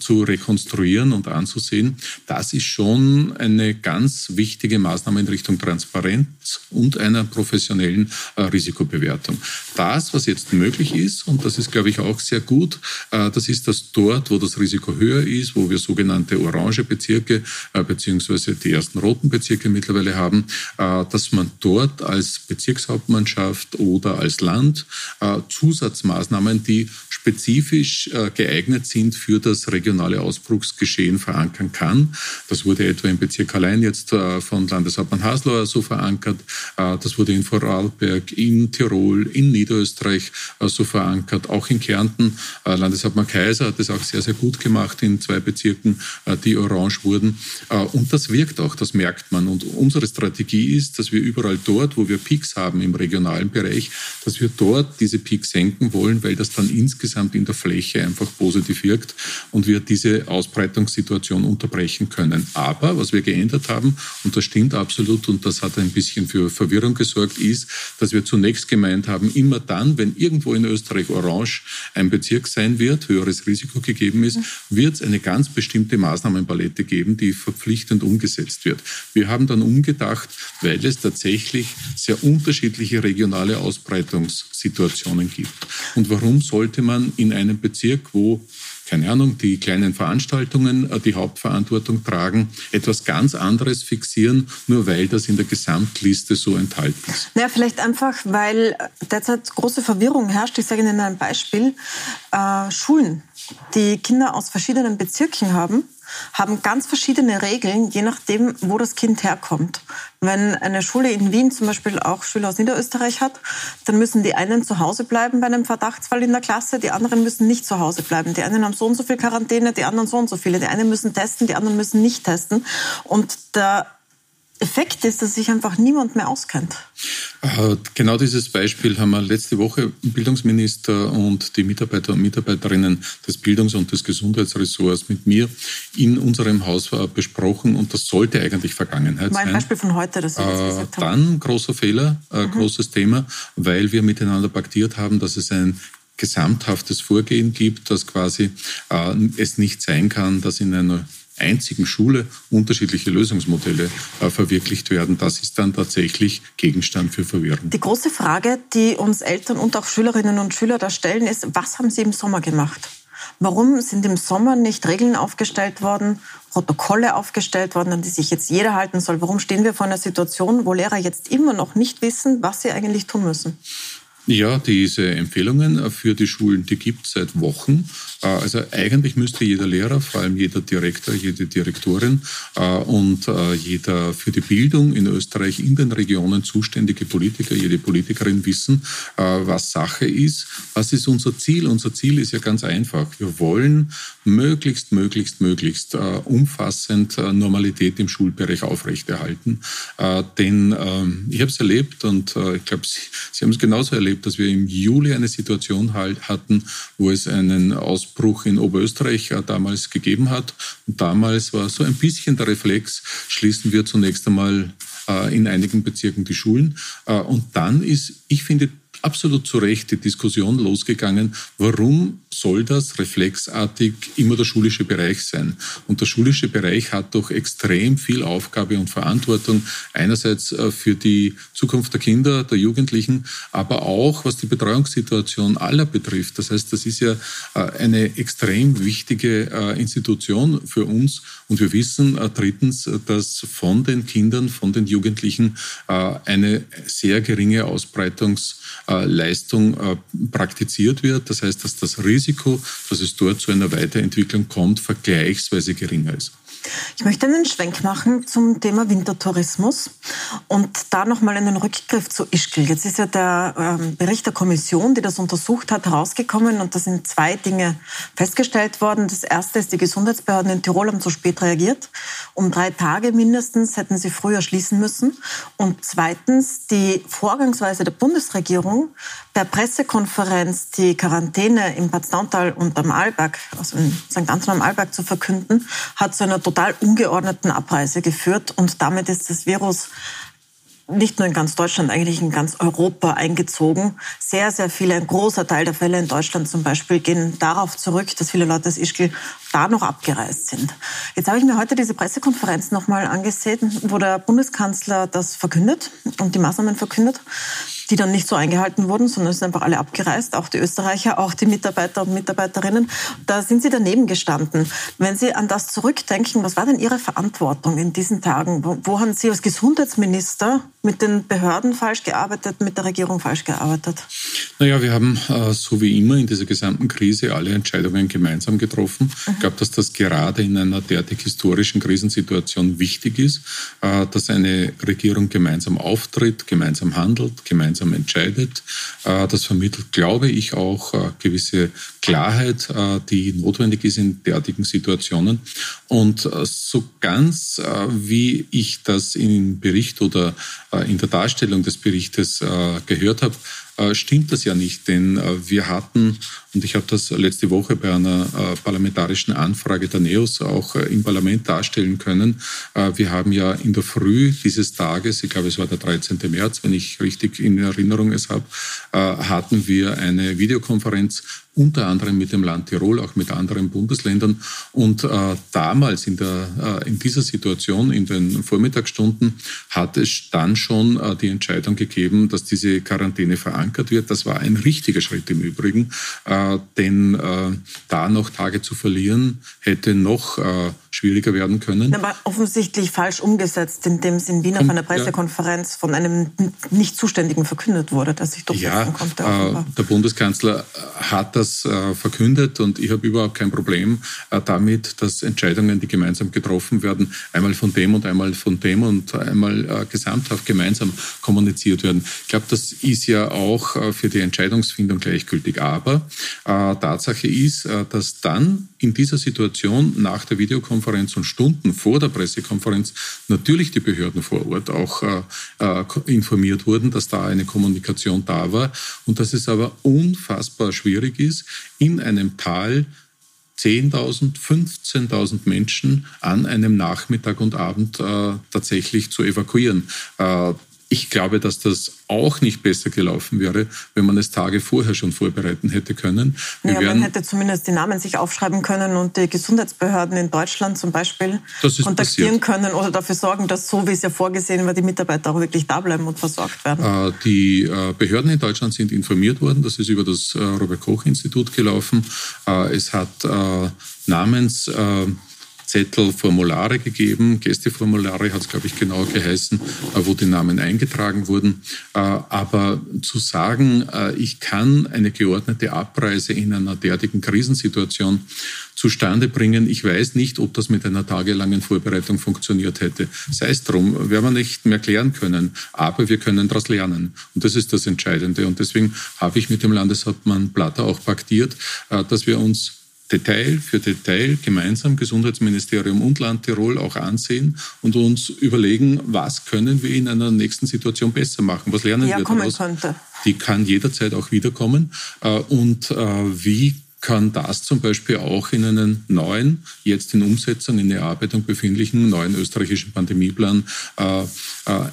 zu rekonstruieren und anzusehen. Das ist schon eine ganz wichtige Maßnahme in Richtung Transparenz und einer professionellen äh, Risikobewertung. Das, was jetzt möglich ist, und das ist, glaube ich, auch sehr gut, äh, das ist, dass dort, wo das Risiko höher ist, wo wir sogenannte orange Bezirke äh, beziehungsweise die ersten roten Bezirke mittlerweile haben, äh, dass man dort als Bezirkshauptmannschaft oder als Land äh, Zusatzmaßnahmen, die spezifisch äh, geeignet sind für das regionale Ausbruchsgeschehen verankern kann. Das wurde etwa im Bezirk Allein jetzt von Landeshauptmann Haslauer so verankert. Äh, das wurde in Vorarlberg, in Tirol, in Niederösterreich so verankert, auch in Kärnten. Landeshauptmann Kaiser hat das auch sehr, sehr gut gemacht in zwei Bezirken, die orange wurden. Und das wirkt auch, das merkt man. Und unsere Strategie ist, dass wir überall dort, wo wir Peaks haben im regionalen Bereich, dass wir dort diese Peaks senken wollen, weil das dann insgesamt in der Fläche einfach positiv wirkt und wir diese Ausbreitungssituation unterbrechen können. Aber was wir geändert haben, und das stimmt absolut und das hat ein bisschen für Verwirrung gesorgt, ist, dass wir zunächst gemeint haben, immer dann, wenn irgendwo in Österreich Orange ein Bezirk sein wird, höheres Risiko gegeben ist, wird es eine ganz bestimmte Maßnahmenpalette geben, die verpflichtend umgesetzt wird. Wir haben dann umgedacht, weil es tatsächlich sehr unterschiedliche regionale Ausbreitungssituationen gibt. Und warum sollte man in einem Bezirk, wo keine Ahnung, die kleinen Veranstaltungen äh, die Hauptverantwortung tragen, etwas ganz anderes fixieren, nur weil das in der Gesamtliste so enthalten ist? Naja, vielleicht einfach, weil derzeit große Verwirrung herrscht. Ich sage Ihnen ein Beispiel. Äh, Schulen, die Kinder aus verschiedenen Bezirken haben, haben ganz verschiedene Regeln, je nachdem, wo das Kind herkommt. Wenn eine Schule in Wien zum Beispiel auch Schüler aus Niederösterreich hat, dann müssen die einen zu Hause bleiben bei einem Verdachtsfall in der Klasse, die anderen müssen nicht zu Hause bleiben. Die einen haben so und so viel Quarantäne, die anderen so und so viele. Die einen müssen testen, die anderen müssen nicht testen. Und der Effekt ist, dass sich einfach niemand mehr auskennt. Äh, genau dieses Beispiel haben wir letzte Woche Bildungsminister und die Mitarbeiter und Mitarbeiterinnen des Bildungs- und des Gesundheitsressorts mit mir in unserem Haus äh, besprochen und das sollte eigentlich Vergangenheit sein. War ein Beispiel von heute, das Sie jetzt äh, gesagt haben. Dann großer Fehler, mhm. großes Thema, weil wir miteinander paktiert haben, dass es ein gesamthaftes Vorgehen gibt, dass quasi es nicht sein kann, dass in einer einzigen Schule unterschiedliche Lösungsmodelle äh, verwirklicht werden. Das ist dann tatsächlich Gegenstand für Verwirrung. Die große Frage, die uns Eltern und auch Schülerinnen und Schüler da stellen, ist, was haben Sie im Sommer gemacht? Warum sind im Sommer nicht Regeln aufgestellt worden, Protokolle aufgestellt worden, an die sich jetzt jeder halten soll? Warum stehen wir vor einer Situation, wo Lehrer jetzt immer noch nicht wissen, was sie eigentlich tun müssen? Ja, diese Empfehlungen für die Schulen, die gibt es seit Wochen. Äh, also eigentlich müsste jeder Lehrer, vor allem jeder Direktor, jede Direktorin äh, und äh, jeder für die Bildung in Österreich in den Regionen zuständige Politiker, jede Politikerin wissen, was Sache ist. Was ist unser Ziel? Unser Ziel ist ja ganz einfach. Wir wollen möglichst, möglichst, möglichst umfassend Normalität im Schulbereich aufrechterhalten. Denn ähm, ich habe es erlebt und ich glaube, Sie, Sie haben es genauso erlebt, dass wir im Juli eine Situation halt hatten, wo es einen Ausbruch in Oberösterreich damals gegeben hat. Und damals war so ein bisschen der Reflex, schließen wir zunächst einmal äh, in einigen Bezirken die Schulen. Äh, und dann ist, ich finde, absolut zu Recht die Diskussion losgegangen, warum soll das reflexartig immer der schulische Bereich sein? Und der schulische Bereich hat doch extrem viel Aufgabe und Verantwortung, einerseits äh, für die Zukunft der Kinder, der Jugendlichen, aber auch was die Betreuungssituation aller betrifft. Das heißt, das ist ja äh, eine extrem wichtige äh, Institution für uns und wir wissen drittens, dass von den Kindern, von den Jugendlichen eine sehr geringe Ausbreitungsleistung praktiziert wird. Das heißt, dass das Risiko, dass es dort zu einer Weiterentwicklung kommt, vergleichsweise geringer ist. Ich möchte einen Schwenk machen zum Thema Wintertourismus und da nochmal einen Rückgriff zu Ischgl. Jetzt ist ja der ähm, Bericht der Kommission, die das untersucht hat, herausgekommen und da sind zwei Dinge festgestellt worden. Das erste ist, die Gesundheitsbehörden in Tirol haben zu spät reagiert. Um drei Tage mindestens hätten sie früher schließen müssen. Und zweitens, die Vorgangsweise der Bundesregierung, per Pressekonferenz die Quarantäne im Bad Nauntal und am Arlberg, also in St. Anton am Arlberg zu verkünden, hat zu einer total ungeordneten Abreise geführt und damit ist das Virus nicht nur in ganz Deutschland, eigentlich in ganz Europa eingezogen. Sehr, sehr viele, ein großer Teil der Fälle in Deutschland zum Beispiel gehen darauf zurück, dass viele Leute aus Ischgl da noch abgereist sind. Jetzt habe ich mir heute diese Pressekonferenz nochmal angesehen, wo der Bundeskanzler das verkündet und die Maßnahmen verkündet die dann nicht so eingehalten wurden, sondern es sind einfach alle abgereist, auch die Österreicher, auch die Mitarbeiter und Mitarbeiterinnen. Da sind Sie daneben gestanden. Wenn Sie an das zurückdenken, was war denn Ihre Verantwortung in diesen Tagen? Wo, wo haben Sie als Gesundheitsminister mit den Behörden falsch gearbeitet, mit der Regierung falsch gearbeitet? Naja, wir haben äh, so wie immer in dieser gesamten Krise alle Entscheidungen gemeinsam getroffen. Mhm. Ich glaube, dass das gerade in einer derartig historischen Krisensituation wichtig ist, äh, dass eine Regierung gemeinsam auftritt, gemeinsam handelt, gemeinsam gemeinsam entscheidet. Äh, das vermittelt, glaube ich, auch äh, gewisse Klarheit, äh, die notwendig ist in derartigen Situationen. Und so ganz, wie ich das im Bericht oder in der Darstellung des Berichtes gehört habe, stimmt das ja nicht, denn äh, wir hatten, und ich habe das letzte Woche bei einer äh, parlamentarischen Anfrage der NEOS auch im Parlament darstellen können, wir haben ja in der Früh dieses Tages, ich glaube es war der 13. März, wenn ich richtig in Erinnerung es habe, hatten wir eine Videokonferenz unter anderem mit dem Land Tirol, auch mit anderen Bundesländern. Und äh, damals in, der, äh, in dieser Situation, in den Vormittagsstunden, hat es dann schon äh, die Entscheidung gegeben, dass diese Quarantäne verankert wird. Das war ein richtiger Schritt im Übrigen, äh, denn äh, da noch Tage zu verlieren, hätte noch äh, schwieriger werden können. Aber offensichtlich falsch umgesetzt, indem es in Wien auf einer Pressekonferenz ja. von einem nicht Zuständigen verkündet wurde, dass sich durchsetzen ja, konnte. Äh, der Bundeskanzler hat das äh, verkündet und ich habe überhaupt kein Problem äh, damit, dass Entscheidungen, die gemeinsam getroffen werden, einmal von dem und einmal von dem und einmal äh, gesamthaft gemeinsam kommuniziert werden. Ich glaube, das ist ja auch äh, für die Entscheidungsfindung gleichgültig. Aber äh, Tatsache ist, dass dann in dieser Situation nach der Videokonferenz und Stunden vor der Pressekonferenz natürlich die Behörden vor Ort auch äh, äh informiert wurden, dass da eine Kommunikation da war und dass es aber unfassbar schwierig ist, in einem Tal 10.000, 15.000 Menschen an einem Nachmittag und Abend äh, tatsächlich zu evakuieren. Äh, Ich glaube, dass das auch nicht besser gelaufen wäre, wenn man es Tage vorher schon vorbereiten hätte können. Wir ja, man hätte zumindest die Namen sich aufschreiben können und die Gesundheitsbehörden in Deutschland zum Beispiel kontaktieren passiert. können oder dafür sorgen, dass so wie es ja vorgesehen war, die Mitarbeiter auch wirklich da bleiben und versorgt werden. Äh, die äh, Behörden in Deutschland sind informiert worden. Das ist über das äh, Robert Koch Institut gelaufen. Es hat Namens Zettel Formulare gegeben, Gästeformulare hat es, glaube ich, genau geheißen, äh, wo die Namen eingetragen wurden. Äh, aber zu sagen, äh, ich kann eine geordnete Abreise in einer derartigen Krisensituation zustande bringen. Ich weiß nicht, ob das mit einer tagelangen Vorbereitung funktioniert hätte. Sei es drum, werden wir nicht mehr klären können, aber wir können daraus lernen. Und das ist das Entscheidende. Und deswegen habe ich mit dem Landeshauptmann Platter auch paktiert, dass wir uns Detail für Detail gemeinsam Gesundheitsministerium und Land Tirol auch ansehen und uns überlegen, was können wir in einer nächsten Situation besser machen, was lernen ja, wir daraus. Könnte. Die kann jederzeit auch wiederkommen äh, und äh, wie kann das zum Beispiel auch in einen neuen, jetzt in Umsetzung, in Erarbeitung befindlichen neuen österreichischen Pandemieplan äh, äh,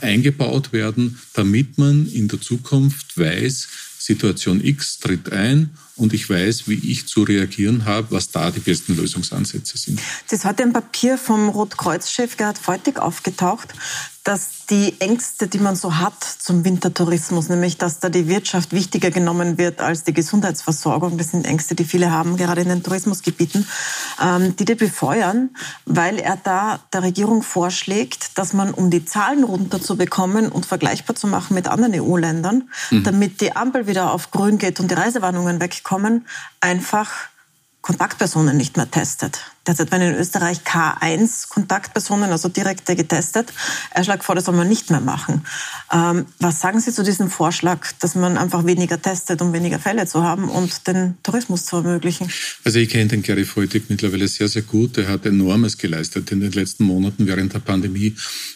eingebaut werden, damit man in der Zukunft weiß, Situation X tritt ein und ich weiß, wie ich zu reagieren habe, was da die besten Lösungsansätze sind. Es ist heute ein Papier vom Rotkreuz-Chef Gerhard Feutig aufgetaucht, dass die Ängste, die man so hat zum Wintertourismus, nämlich dass da die Wirtschaft wichtiger genommen wird als die Gesundheitsversorgung, das sind Ängste, die viele haben, gerade in den Tourismusgebieten, ähm, die die befeuern, weil er da der Regierung vorschlägt, dass man, um die Zahlen runterzubekommen und vergleichbar zu machen mit anderen EU-Ländern, mhm. damit die Ampel wieder auf grün geht und die Reisewarnungen wegkommen, einfach Kontaktpersonen nicht mehr testet. Derzeit werden in Österreich K1-Kontaktpersonen, also direkte getestet. Er schlägt vor, das soll man nicht mehr machen. Ähm, was sagen Sie zu diesem Vorschlag, dass man einfach weniger testet, um weniger Fälle zu haben und den Tourismus zu ermöglichen? Also ich kenne den Gary Feutig mittlerweile sehr, sehr gut. Er hat enormes geleistet in den letzten Monaten während der Pandemie.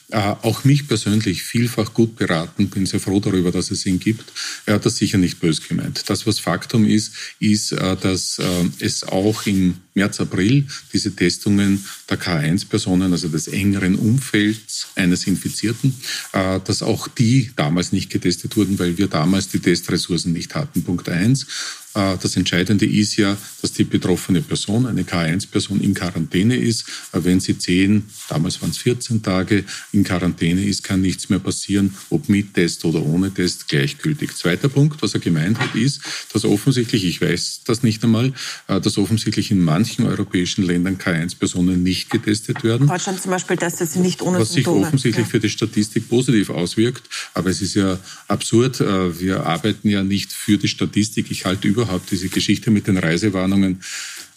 Äh, auch mich persönlich vielfach gut beraten. Bin sehr froh darüber, dass es ihn gibt. Er hat das sicher nicht böse gemeint. Das, was Faktum ist, ist, äh, dass äh, es auch im März, April diese Testungen der K1-Personen, also des engeren Umfelds eines Infizierten, äh, dass auch die damals nicht getestet wurden, weil wir damals die Testressourcen nicht hatten. Punkt eins. Äh, das Entscheidende ist ja, dass die betroffene Person, eine K1-Person, in Quarantäne ist. Äh, wenn sie 10, damals waren es 14 Tage, in Quarantäne ist, kann nichts mehr passieren, ob mit Test oder ohne Test, gleichgültig. Zweiter Punkt, was er gemeint hat, ist, dass offensichtlich, ich weiß das nicht einmal, dass offensichtlich in manchen europäischen Ländern K1-Personen nicht getestet werden. Deutschland zum Beispiel testet sie nicht ohne Was Symptome. sich offensichtlich ja. für die Statistik positiv auswirkt. Aber es ist ja absurd. Äh, wir arbeiten ja nicht für die Statistik. Ich halte überhaupt diese Geschichte mit den Reisewarnungen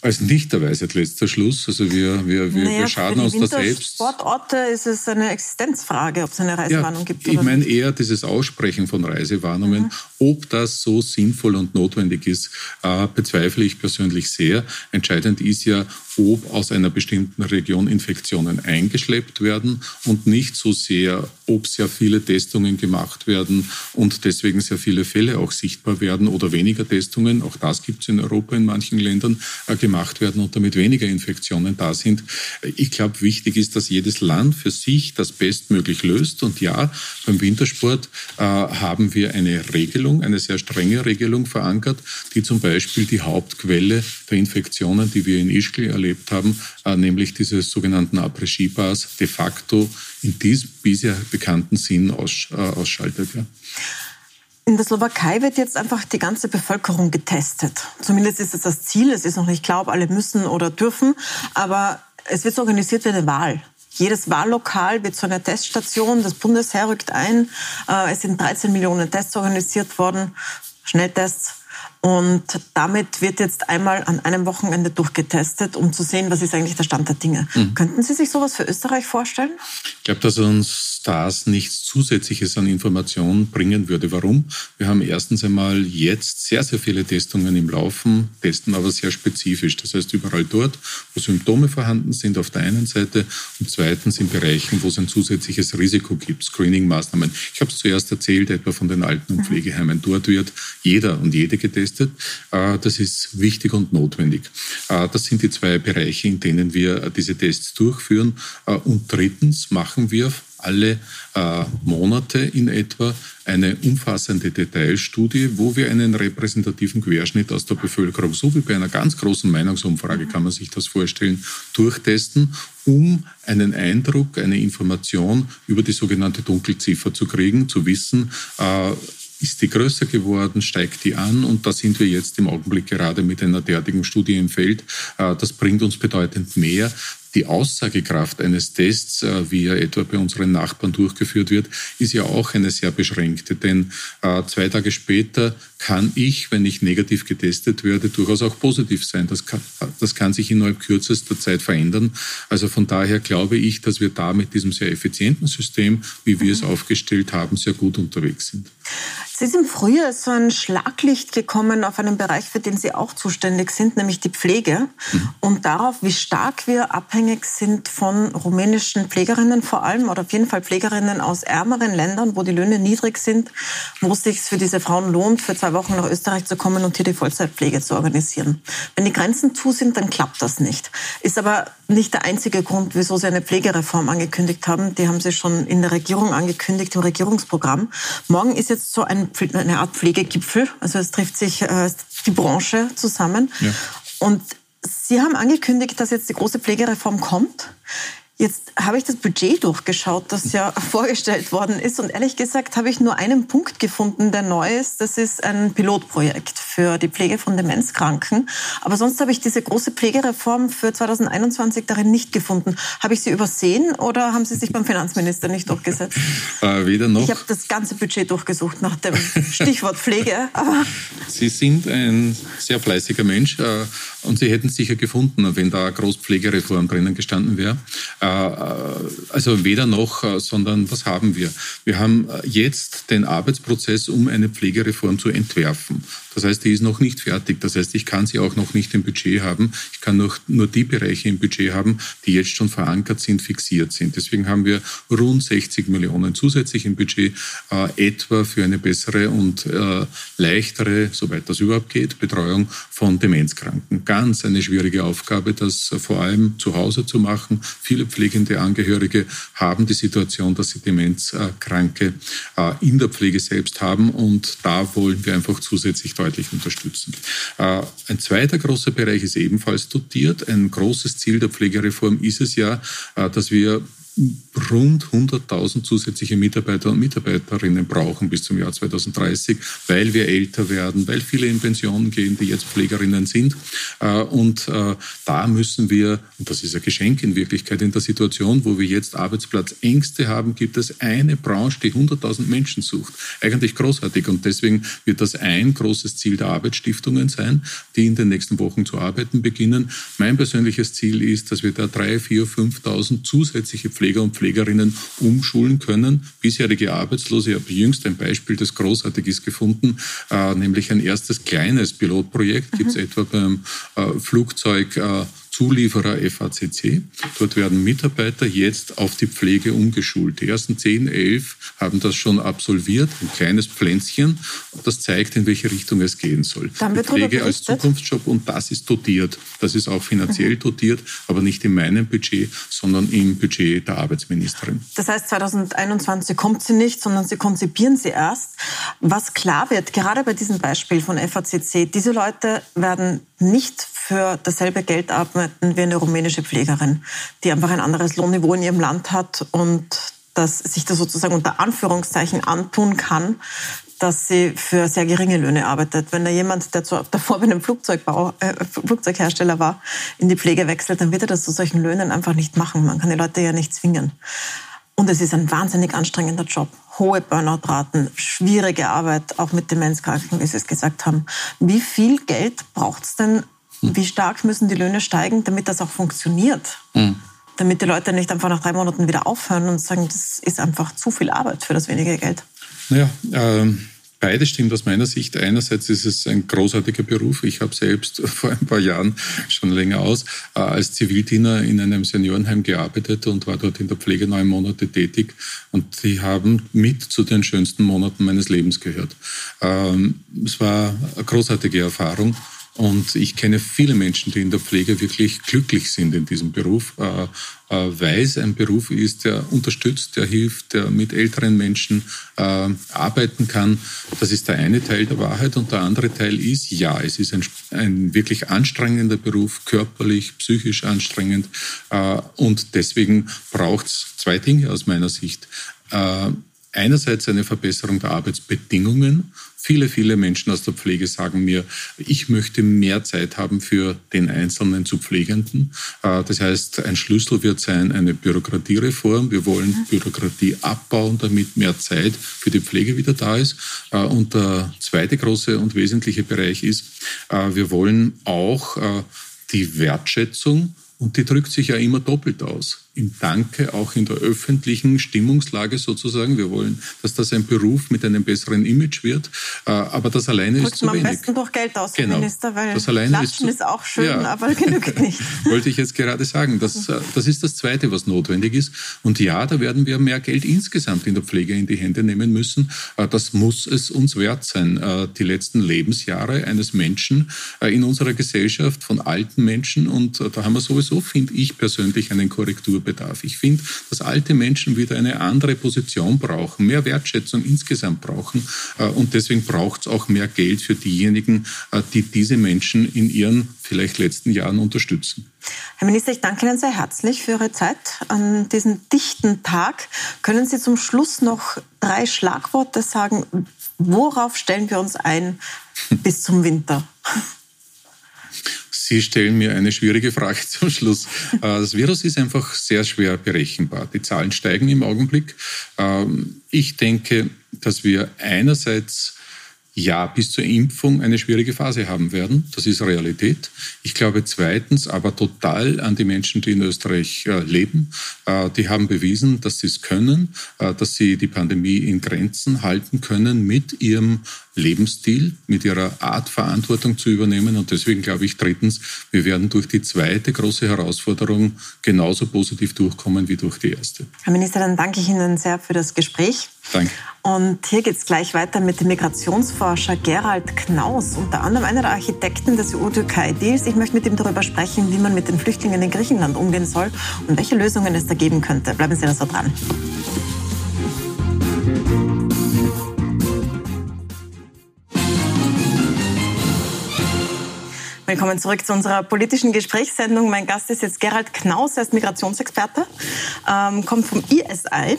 als nicht der Weisheit letzter Schluss. Also wir, wir, wir, naja, wir schaden uns da selbst. Sportorte ist es eine Existenzfrage, ob es eine Reisewarnung ja, gibt. Oder ich meine eher dieses Aussprechen von Reisewarnungen. Mhm. Ob das so sinnvoll und notwendig ist, äh, bezweifle ich persönlich sehr. Entscheidend ist ja, ob aus einer bestimmten Region Infektionen eingeschleppt werden und nicht so sehr, ob sehr viele Testungen gemacht werden und deswegen sehr viele Fälle auch sichtbar werden oder weniger Testungen, auch das gibt es in Europa in manchen Ländern, äh, gemacht werden und damit weniger Infektionen da sind. Ich glaube, wichtig ist, dass jedes Land für sich das bestmöglich löst. Und ja, beim Wintersport äh, haben wir eine Regelung, eine sehr strenge Regelung verankert, die zum Beispiel die Hauptquelle der Infektionen, die wir in Ischgl erlebt haben, äh, nämlich diese sogenannten Après-Ski-Bars, de facto in diesem bisher bekannten Sinn äh, ausschaltet. In der Slowakei wird jetzt einfach die ganze Bevölkerung getestet. Zumindest ist es das Ziel. Es ist noch nicht klar, ob alle müssen oder dürfen. Aber es wird so organisiert wie eine Wahl. Jedes Wahllokal wird zu einer Teststation. Das Bundesheer rückt ein. Äh, es sind 13 Millionen Tests organisiert worden. Schnelltests. Und damit wird jetzt einmal an einem Wochenende durchgetestet, um zu sehen, was ist eigentlich der Stand der Dinge. Mhm. Könnten Sie sich sowas für Österreich vorstellen? Ich glaube, dass uns das nichts Zusätzliches an Informationen bringen würde. Warum? Wir haben erstens einmal jetzt sehr, sehr viele Testungen im Laufen, testen aber sehr spezifisch. Das heißt, überall dort, wo Symptome vorhanden sind, auf der einen Seite und zweitens in Bereichen, wo es ein zusätzliches Risiko gibt, Screening-Maßnahmen. Ich habe es zuerst erzählt, etwa von den Alten- und mhm. Pflegeheimen. Dort wird jeder und jede getestet. Äh, das ist wichtig und notwendig. Äh, das sind die zwei Bereiche, in denen wir diese Tests durchführen. Äh, und drittens machen wir alle äh, Monate in etwa eine umfassende Detailstudie, wo wir einen repräsentativen Querschnitt aus der Bevölkerung, so wie bei einer ganz großen Meinungsumfrage kann man sich das vorstellen, durchtesten, um einen Eindruck, eine Information über die sogenannte Dunkelziffer zu kriegen, zu wissen, äh, ist die größer geworden, steigt die an und da sind wir jetzt im Augenblick gerade mit einer derartigen Studie im Feld. Äh, das bringt uns bedeutend mehr die Aussagekraft eines Tests, äh, wie er etwa bei unseren Nachbarn durchgeführt wird, ist ja auch eine sehr beschränkte. Denn äh, zwei Tage später kann ich, wenn ich negativ getestet werde, durchaus auch positiv sein. Das kann, das kann sich innerhalb kürzester Zeit verändern. Also von daher glaube ich, dass wir da mit diesem sehr effizienten System, wie wir es mhm. aufgestellt haben, sehr gut unterwegs sind. Sie sind früher so ein Schlaglicht gekommen auf einen Bereich, für den Sie auch zuständig sind, nämlich die Pflege. Mhm. Und darauf, wie stark wir abhängig sind von rumänischen Pflegerinnen vor allem oder auf jeden Fall Pflegerinnen aus ärmeren Ländern, wo die Löhne niedrig sind, wo es sich für diese Frauen lohnt, für zwei Wochen nach Österreich zu kommen und hier die Vollzeitpflege zu organisieren. Wenn die Grenzen zu sind, dann klappt das nicht. Ist aber nicht der einzige Grund, wieso Sie eine Pflegereform angekündigt haben. Die haben Sie schon in der Regierung angekündigt, im Regierungsprogramm. Morgen ist jetzt so ein eine Art Pflegegipfel. Also es trifft sich äh, die Branche zusammen. Ja. Und Sie haben angekündigt, dass jetzt die große Pflegereform kommt. Jetzt habe ich das Budget durchgeschaut, das ja vorgestellt worden ist. Und ehrlich gesagt habe ich nur einen Punkt gefunden, der neu ist. Das ist ein Pilotprojekt für die Pflege von Demenzkranken. Aber sonst habe ich diese große Pflegereform für 2021 darin nicht gefunden. Habe ich sie übersehen oder haben Sie sich beim Finanzminister nicht durchgesetzt? Äh, weder noch. Ich habe das ganze Budget durchgesucht nach dem Stichwort Pflege. Aber Sie sind ein sehr fleißiger Mensch äh, und Sie hätten es sicher gefunden, wenn da Großpflegereform drinnen gestanden wäre. Äh, also weder noch, äh, sondern was haben wir? Wir haben äh, jetzt den Arbeitsprozess, um eine Pflegereform zu entwerfen. Das heißt, die ist noch nicht fertig. Das heißt, ich kann sie auch noch nicht im Budget haben. Ich kann noch nur die Bereiche im Budget haben, die jetzt schon verankert sind, fixiert sind. Deswegen haben wir rund 60 Millionen zusätzlich im Budget, äh, etwa für eine bessere und äh, leichtere, soweit das überhaupt geht, Betreuung von Demenzkranken. Ganz eine schwierige Aufgabe, das vor allem zu Hause zu machen. Viele pflegende Angehörige haben die Situation, dass sie Demenzkranke äh, in der Pflege selbst haben und da wollen wir einfach zusätzlich deutlich unterstützen. Äh, ein zweiter großer Bereich ist ebenfalls dotiert. Ein großes Ziel der Pflegereform ist es ja, äh, dass wir rund 100.000 zusätzliche Mitarbeiter und Mitarbeiterinnen brauchen bis zum Jahr 2030, weil wir älter werden, weil viele in Pension gehen, die jetzt Pflegerinnen sind. Äh, und äh, da müssen wir, und das ist ein Geschenk in Wirklichkeit, in der Situation, wo wir jetzt Arbeitsplatzängste haben, gibt es eine Branche, die 100.000 Menschen sucht. Eigentlich großartig. Und deswegen wird das ein großes Ziel der Arbeitsstiftungen sein, die in den nächsten Wochen zu arbeiten beginnen. Mein persönliches Ziel ist, dass wir da 3.000, 4.000, 5.000 zusätzliche Pflege Pfleger und Pflegerinnen umschulen können. Bisherige Arbeitslose, ich habe jüngst ein Beispiel, das großartig ist, gefunden, äh, nämlich ein erstes kleines Pilotprojekt, gibt es etwa beim äh, Flugzeug äh, Zulieferer FACC. Dort werden Mitarbeiter jetzt auf die Pflege umgeschult. Die ersten 10, 11 haben das schon absolviert, ein kleines Pflänzchen. Das zeigt, in welche Richtung es gehen soll. Dann die Pflege als Zukunftsjob und das ist dotiert. Das ist auch finanziell mhm. dotiert, aber nicht in meinem Budget, sondern im Budget der Arbeitsministerin. Das heißt, 2021 kommt sie nicht, sondern Sie konzipieren sie erst. Was klar wird, gerade bei diesem Beispiel von FACC, diese Leute werden nicht für dasselbe Geld arbeiten wie eine rumänische Pflegerin, die einfach ein anderes Lohnniveau in ihrem Land hat und dass sich das sozusagen unter Anführungszeichen antun kann, dass sie für sehr geringe Löhne arbeitet. Wenn da jemand, der davor bei einem Flugzeugbau, äh, Flugzeughersteller war, in die Pflege wechselt, dann wird er das zu solchen Löhnen einfach nicht machen. Man kann die Leute ja nicht zwingen. Und es ist ein wahnsinnig anstrengender Job. Hohe Burnout-Raten, schwierige Arbeit, auch mit Demenzkranken, wie Sie es gesagt haben. Wie viel Geld braucht es denn wie stark müssen die Löhne steigen, damit das auch funktioniert? Mhm. Damit die Leute nicht einfach nach drei Monaten wieder aufhören und sagen, das ist einfach zu viel Arbeit für das wenige Geld. Naja, ähm, Beides stimmt aus meiner Sicht. Einerseits ist es ein großartiger Beruf. Ich habe selbst vor ein paar Jahren schon länger aus äh, als Zivildiener in einem Seniorenheim gearbeitet und war dort in der Pflege neun Monate tätig. Und die haben mit zu den schönsten Monaten meines Lebens gehört. Ähm, es war eine großartige Erfahrung. Und ich kenne viele Menschen, die in der Pflege wirklich glücklich sind in diesem Beruf, äh, äh, weil es ein Beruf ist, der unterstützt, der hilft, der mit älteren Menschen äh, arbeiten kann. Das ist der eine Teil der Wahrheit. Und der andere Teil ist, ja, es ist ein, ein wirklich anstrengender Beruf, körperlich, psychisch anstrengend. Und deswegen braucht es zwei Dinge aus meiner Sicht einerseits eine Verbesserung der Arbeitsbedingungen. Viele, viele Menschen aus der Pflege sagen mir, ich möchte mehr Zeit haben für den Einzelnen zu Pflegenden. Äh, das heißt, ein Schlüssel wird sein eine Bürokratiereform. Wir wollen mhm. Bürokratie abbauen, damit mehr Zeit für die Pflege wieder da ist. Äh, und der zweite große und wesentliche Bereich ist, äh, wir wollen auch die Wertschätzung und die drückt sich ja immer doppelt aus. Im Danke, auch in der öffentlichen Stimmungslage sozusagen. Wir wollen, dass das ein Beruf mit einem besseren Image wird. Äh, aber das alleine Drückt ist zu wenig. am besten durch Geld aus, genau. Minister, weil das alleine Klatschen ist, zu, ist auch schön, ja. aber genügt nicht. Wollte ich jetzt gerade sagen. Das, äh, das ist das Zweite, was notwendig ist. Und ja, da werden wir mehr Geld insgesamt in der Pflege in die Hände nehmen müssen. Äh, das muss es uns wert sein. Die letzten Lebensjahre eines Menschen in unserer Gesellschaft von alten Menschen und da haben wir sowieso, finde ich persönlich, einen Korrekturbedarf. Ich finde, dass alte Menschen wieder eine andere Position brauchen, mehr Wertschätzung insgesamt brauchen. Äh, und deswegen braucht es auch mehr Geld für diejenigen, äh, die diese Menschen in ihren vielleicht letzten Jahren unterstützen. Herr Minister, ich danke Ihnen sehr herzlich für Ihre Zeit an diesem dichten Tag. Können Sie zum Schluss noch drei Schlagworte sagen? Worauf stellen wir uns ein bis zum Winter? Sie stellen mir eine schwierige Frage zum Schluss. Äh, das Virus ist einfach sehr schwer berechenbar. Die Zahlen steigen im Augenblick. Ähm, ich denke, dass wir einerseits ja bis zur Impfung eine schwierige Phase haben werden. Das ist Realität. Ich glaube zweitens aber total an die Menschen, die in Österreich äh, leben. Äh, die haben bewiesen, dass sie es können, dass sie die Pandemie in Grenzen halten können mit ihrem Lebensstil, mit ihrer Art Verantwortung zu übernehmen. Und deswegen glaube ich drittens, wir werden durch die zweite große Herausforderung genauso positiv durchkommen wie durch die erste. Herr Minister, dann danke ich Ihnen sehr für das Gespräch. Danke. Und hier geht es gleich weiter mit dem Migrationsforscher Gerald Knaus, unter anderem einer der Architekten des EU-Türkei-Deals. Ich möchte mit ihm darüber sprechen, wie man mit den Flüchtlingen in Griechenland umgehen soll und welche Lösungen es da geben könnte. Bleiben Sie also dran. Willkommen zurück zu unserer politischen Gesprächssendung. Mein Gast ist jetzt Gerald Knaus, er ist Migrationsexperte, ähm, kommt vom ESI, äh,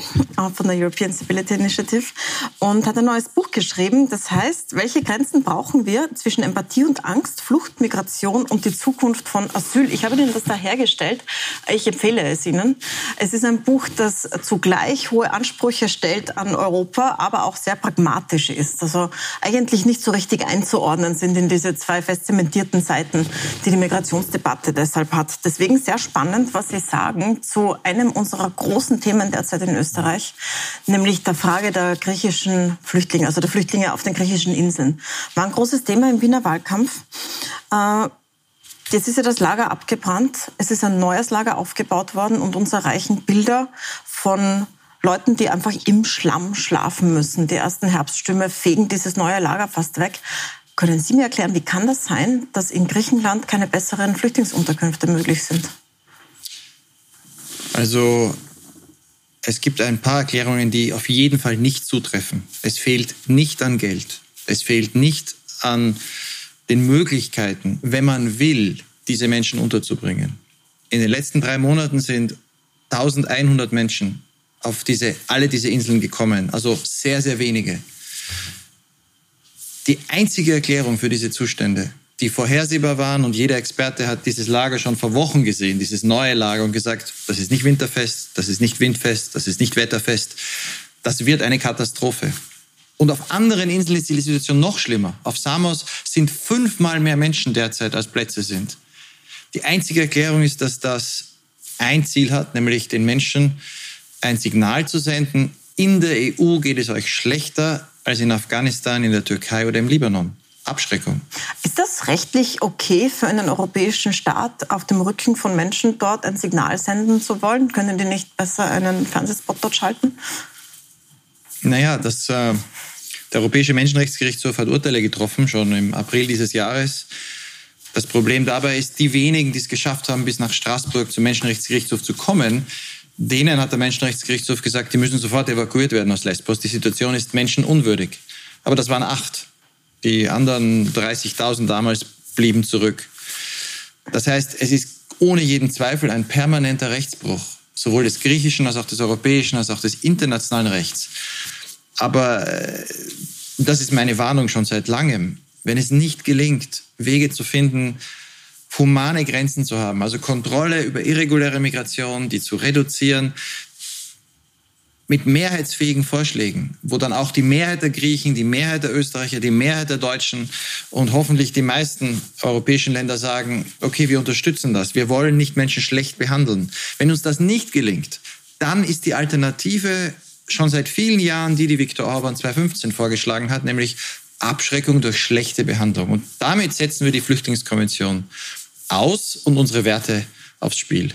von der European Stability Initiative und hat ein neues Buch geschrieben. Das heißt, welche Grenzen brauchen wir zwischen Empathie und Angst, Flucht, Migration und die Zukunft von Asyl? Ich habe Ihnen das da hergestellt. Ich empfehle es Ihnen. Es ist ein Buch, das zugleich hohe Ansprüche stellt an Europa, aber auch sehr pragmatisch ist. Also eigentlich nicht so richtig einzuordnen sind in diese zwei fest zementierten Seiten Seiten, die die Migrationsdebatte deshalb hat. Deswegen sehr spannend, was Sie sagen zu einem unserer großen Themen derzeit in Österreich, nämlich der Frage der griechischen Flüchtlinge, also der Flüchtlinge auf den griechischen Inseln. War ein großes Thema im Wiener Wahlkampf. Äh, jetzt ist ja das Lager abgebrannt. Es ist ein neues Lager aufgebaut worden und uns erreichen Bilder von Leuten, die einfach im Schlamm schlafen müssen. Die ersten Herbststürme fegen dieses neue Lager fast weg. Können Sie mir erklären, wie kann das sein, dass in Griechenland keine besseren Flüchtlingsunterkünfte möglich sind? Also es gibt ein paar Erklärungen, die auf jeden Fall nicht zutreffen. Es fehlt nicht an Geld. Es fehlt nicht an den Möglichkeiten, wenn man will, diese Menschen unterzubringen. In den letzten drei Monaten sind 1100 Menschen auf diese, alle diese Inseln gekommen. Also sehr, sehr wenige. Die einzige Erklärung für diese Zustände, die vorhersehbar waren und jeder Experte hat dieses Lager schon vor Wochen gesehen, dieses neue Lager und gesagt, das ist nicht winterfest, das ist nicht windfest, das ist nicht wetterfest, das wird eine Katastrophe. Und auf anderen Inseln ist die Situation noch schlimmer. Auf Samos sind fünfmal mehr Menschen derzeit als Plätze sind. Die einzige Erklärung ist, dass das ein Ziel hat, nämlich den Menschen ein Signal zu senden, in der EU geht es euch schlechter, als in Afghanistan, in der Türkei oder im Libanon. Abschreckung. Ist das rechtlich okay für einen europäischen Staat, auf dem Rücken von Menschen dort ein Signal senden zu wollen? Können die nicht besser einen Fernsehspot dort schalten? Naja, das, äh, der Europäische Menschenrechtsgerichtshof hat Urteile getroffen, schon im April dieses Jahres, Das Problem dabei ist, die wenigen, die es geschafft haben, bis nach Straßburg zum Menschenrechtsgerichtshof zu kommen, denen hat der Menschenrechtsgerichtshof gesagt, die müssen sofort evakuiert werden aus Lesbos. Die Situation ist menschenunwürdig. Aber das waren acht. Die anderen 30.000 damals blieben zurück. Das heißt, es ist ohne jeden Zweifel ein permanenter Rechtsbruch, sowohl des griechischen als auch des europäischen als auch des internationalen Rechts. Aber äh, das ist meine Warnung schon seit langem. Wenn es nicht gelingt, Wege zu finden, humane Grenzen zu haben, also Kontrolle über irreguläre Migration, die zu reduzieren, mit mehrheitsfähigen Vorschlägen, wo dann auch die Mehrheit der Griechen, die Mehrheit der Österreicher, die Mehrheit der Deutschen und hoffentlich die meisten europäischen Länder sagen, okay, wir unterstützen das, wir wollen nicht Menschen schlecht behandeln. Wenn uns das nicht gelingt, dann ist die Alternative schon seit vielen Jahren die, die Viktor Orban 2015 vorgeschlagen hat, nämlich Abschreckung durch schlechte Behandlung. Und damit setzen wir die Flüchtlingskonvention aus und unsere Werte aufs Spiel.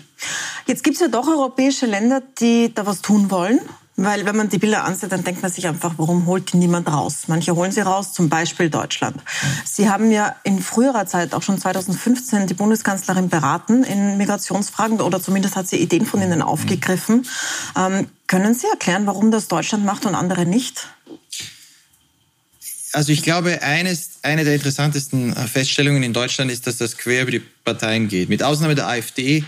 Jetzt gibt es ja doch europäische Länder, die da was tun wollen. Weil wenn man die Bilder ansieht, dann denkt man sich einfach, warum holt die niemand raus? Manche holen sie raus, zum Beispiel Deutschland. Sie haben ja in früherer Zeit, auch schon 2015, die Bundeskanzlerin beraten in Migrationsfragen oder zumindest hat sie Ideen von ihnen aufgegriffen. Ähm, können Sie erklären, warum das Deutschland macht und andere nicht? Also ich glaube, eines, eine der interessantesten Feststellungen in Deutschland ist, dass das quer über die Parteien geht. Mit Ausnahme der AfD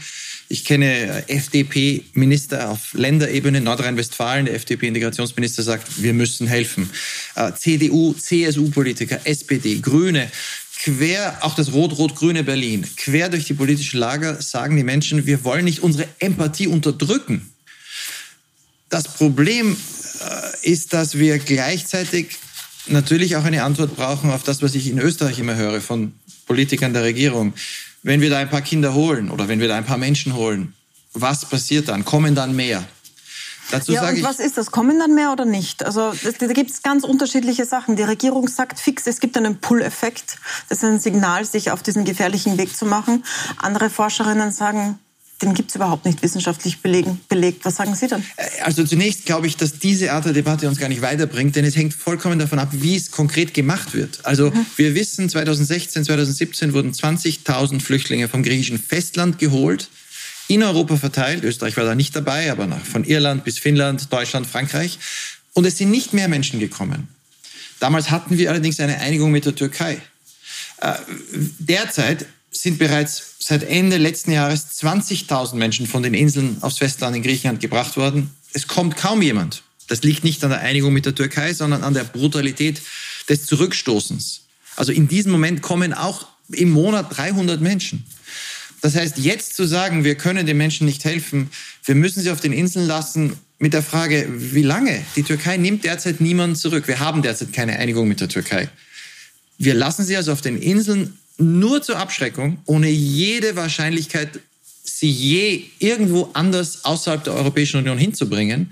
ich kenne äh, FDP-Minister auf Länderebene, Nordrhein-Westfalen, der FDP-Integrationsminister sagt, wir müssen helfen. Äh, CDU, CSU-Politiker, SPD, Grüne, quer, auch das rot-rot-grüne Berlin, quer durch die politischen Lager sagen die Menschen, wir wollen nicht unsere Empathie unterdrücken. Das Problem äh, ist, dass wir gleichzeitig natürlich auch eine Antwort brauchen auf das, was ich in Österreich immer höre von Politikern der Regierung wenn wir da ein paar Kinder holen oder wenn wir da ein paar Menschen holen, was passiert dann? Kommen dann mehr? Dazu ja, und was ist das? Kommen dann mehr oder nicht? Also da gibt es ganz unterschiedliche Sachen. Die Regierung sagt fix, es gibt einen Pull-Effekt. Das ist ein Signal, sich auf diesen gefährlichen Weg zu machen. Andere Forscherinnen sagen, den gibt es überhaupt nicht wissenschaftlich belegen, belegt. Was sagen Sie dann? Äh, also zunächst glaube ich, dass diese Art der Debatte uns gar nicht weiterbringt, denn es hängt vollkommen davon ab, wie es konkret gemacht wird. Also mhm. wir wissen, 2016, 2017 wurden 20.000 Flüchtlinge vom griechischen Festland geholt, in Europa verteilt. Österreich war da nicht dabei, aber von Irland bis Finnland, Deutschland, Frankreich. Und es sind nicht mehr Menschen gekommen. Damals hatten wir allerdings eine Einigung mit der Türkei. Äh, derzeit sind bereits seit Ende letzten Jahres 20.000 Menschen von den Inseln aufs Festland in Griechenland gebracht worden. Es kommt kaum jemand. Das liegt nicht an der Einigung mit der Türkei, sondern an der Brutalität des Zurückstoßens. Also in diesem Moment kommen auch im Monat 300 Menschen. Das heißt, jetzt zu sagen, wir können den Menschen nicht helfen, wir müssen sie auf den Inseln lassen, mit der Frage, wie lange? Die Türkei nimmt derzeit niemanden zurück. Wir haben derzeit keine Einigung mit der Türkei. Wir lassen sie also auf den Inseln nur zur Abschreckung, ohne jede Wahrscheinlichkeit, sie je irgendwo anders außerhalb der Europäischen Union hinzubringen.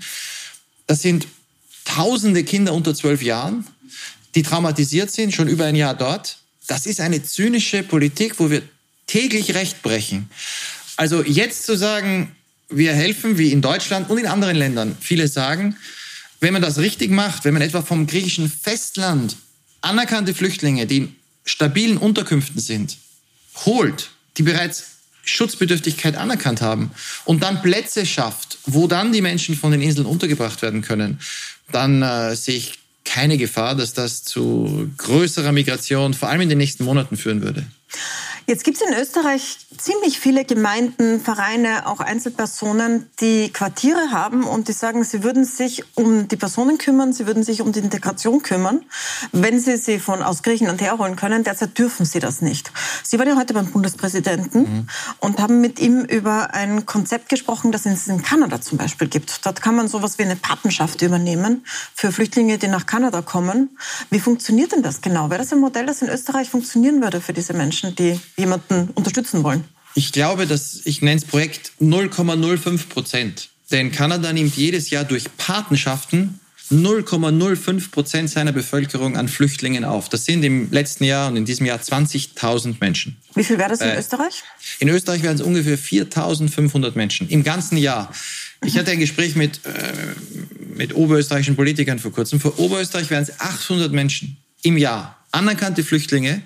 Das sind tausende Kinder unter zwölf Jahren, die traumatisiert sind, schon über ein Jahr dort. Das ist eine zynische Politik, wo wir täglich Recht brechen. Also jetzt zu sagen, wir helfen, wie in Deutschland und in anderen Ländern viele sagen, wenn man das richtig macht, wenn man etwa vom griechischen Festland anerkannte Flüchtlinge, die stabilen Unterkünften sind, holt, die bereits Schutzbedürftigkeit anerkannt haben und dann Plätze schafft, wo dann die Menschen von den Inseln untergebracht werden können, dann äh, sehe ich keine Gefahr, dass das zu größerer Migration, vor allem in den nächsten Monaten, führen würde. Jetzt gibt es in Österreich ziemlich viele Gemeinden, Vereine, auch Einzelpersonen, die Quartiere haben und die sagen, sie würden sich um die Personen kümmern, sie würden sich um die Integration kümmern, wenn sie sie von aus Griechenland herholen können. Derzeit dürfen sie das nicht. Sie waren ja heute beim Bundespräsidenten mhm. und haben mit ihm über ein Konzept gesprochen, das es in Kanada zum Beispiel gibt. Dort kann man sowas wie eine Patenschaft übernehmen für Flüchtlinge, die nach Kanada kommen. Wie funktioniert denn das genau? Wäre das ein Modell, das in Österreich funktionieren würde für diese Menschen, die jemanden unterstützen wollen? Ich glaube, dass ich nenne das Projekt 0,05 Prozent. Denn Kanada nimmt jedes Jahr durch Patenschaften 0,05 Prozent seiner Bevölkerung an Flüchtlingen auf. Das sind im letzten Jahr und in diesem Jahr 20.000 Menschen. Wie viel wäre das in äh, Österreich? In Österreich wären es ungefähr 4.500 Menschen im ganzen Jahr. Ich hatte ein Gespräch mit, äh, mit oberösterreichischen Politikern vor kurzem. Für Oberösterreich wären es 800 Menschen im Jahr, anerkannte Flüchtlinge,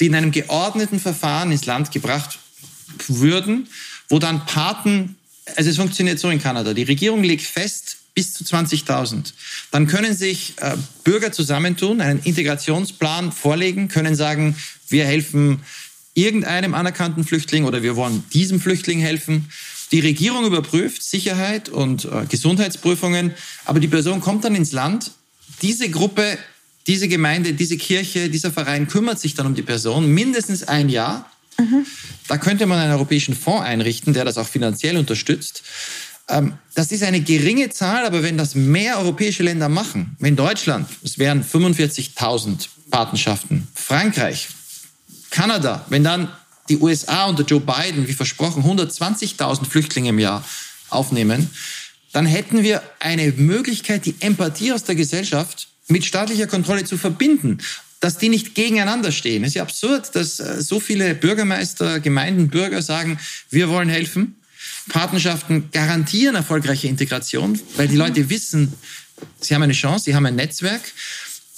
die in einem geordneten Verfahren ins Land gebracht würden, wo dann Paten, also es funktioniert so in Kanada, die Regierung legt fest, bis zu 20.000. Dann können sich äh, Bürger zusammentun, einen Integrationsplan vorlegen, können sagen, wir helfen irgendeinem anerkannten Flüchtling oder wir wollen diesem Flüchtling helfen. Die Regierung überprüft Sicherheit und äh, Gesundheitsprüfungen, aber die Person kommt dann ins Land. Diese Gruppe, diese Gemeinde, diese Kirche, dieser Verein kümmert sich dann um die Person mindestens ein Jahr. Mhm. Da könnte man einen europäischen Fonds einrichten, der das auch finanziell unterstützt. Ähm, das ist eine geringe Zahl, aber wenn das mehr europäische Länder machen, wenn Deutschland, es wären 45.000 Patenschaften, Frankreich, Kanada, wenn dann die USA unter Joe Biden, wie versprochen, 120.000 Flüchtlinge im Jahr aufnehmen, dann hätten wir eine Möglichkeit, die Empathie aus der Gesellschaft mit staatlicher Kontrolle zu verbinden, dass die nicht gegeneinander stehen. Es ist ja absurd, dass äh, so viele Bürgermeister, Gemeinden, Bürger sagen, wir wollen helfen. Patenschaften garantieren erfolgreiche Integration, weil die Leute wissen, sie haben eine Chance, sie haben ein Netzwerk,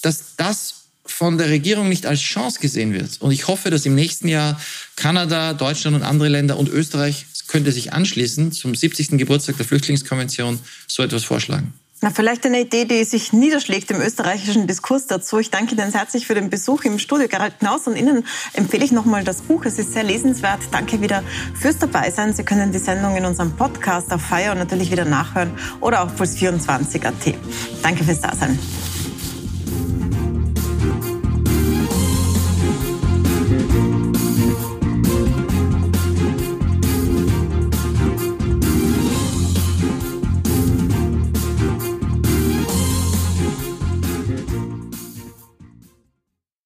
dass das von der Regierung nicht als Chance gesehen wird. Und ich hoffe, dass im nächsten Jahr Kanada, Deutschland und andere Länder und Österreich könnte sich anschließen zum 70. Geburtstag der Flüchtlingskonvention so etwas vorschlagen. Na, vielleicht eine Idee, die sich niederschlägt im österreichischen Diskurs dazu. Ich danke Ihnen herzlich für den Besuch im Studio, Gerald Knaus. Und Ihnen empfehle ich nochmal das Buch. Es ist sehr lesenswert. Danke wieder fürs Dabeisein. Sie können die Sendung in unserem Podcast auf Fire und natürlich wieder nachhören oder auf Puls24.at. Danke fürs Dasein.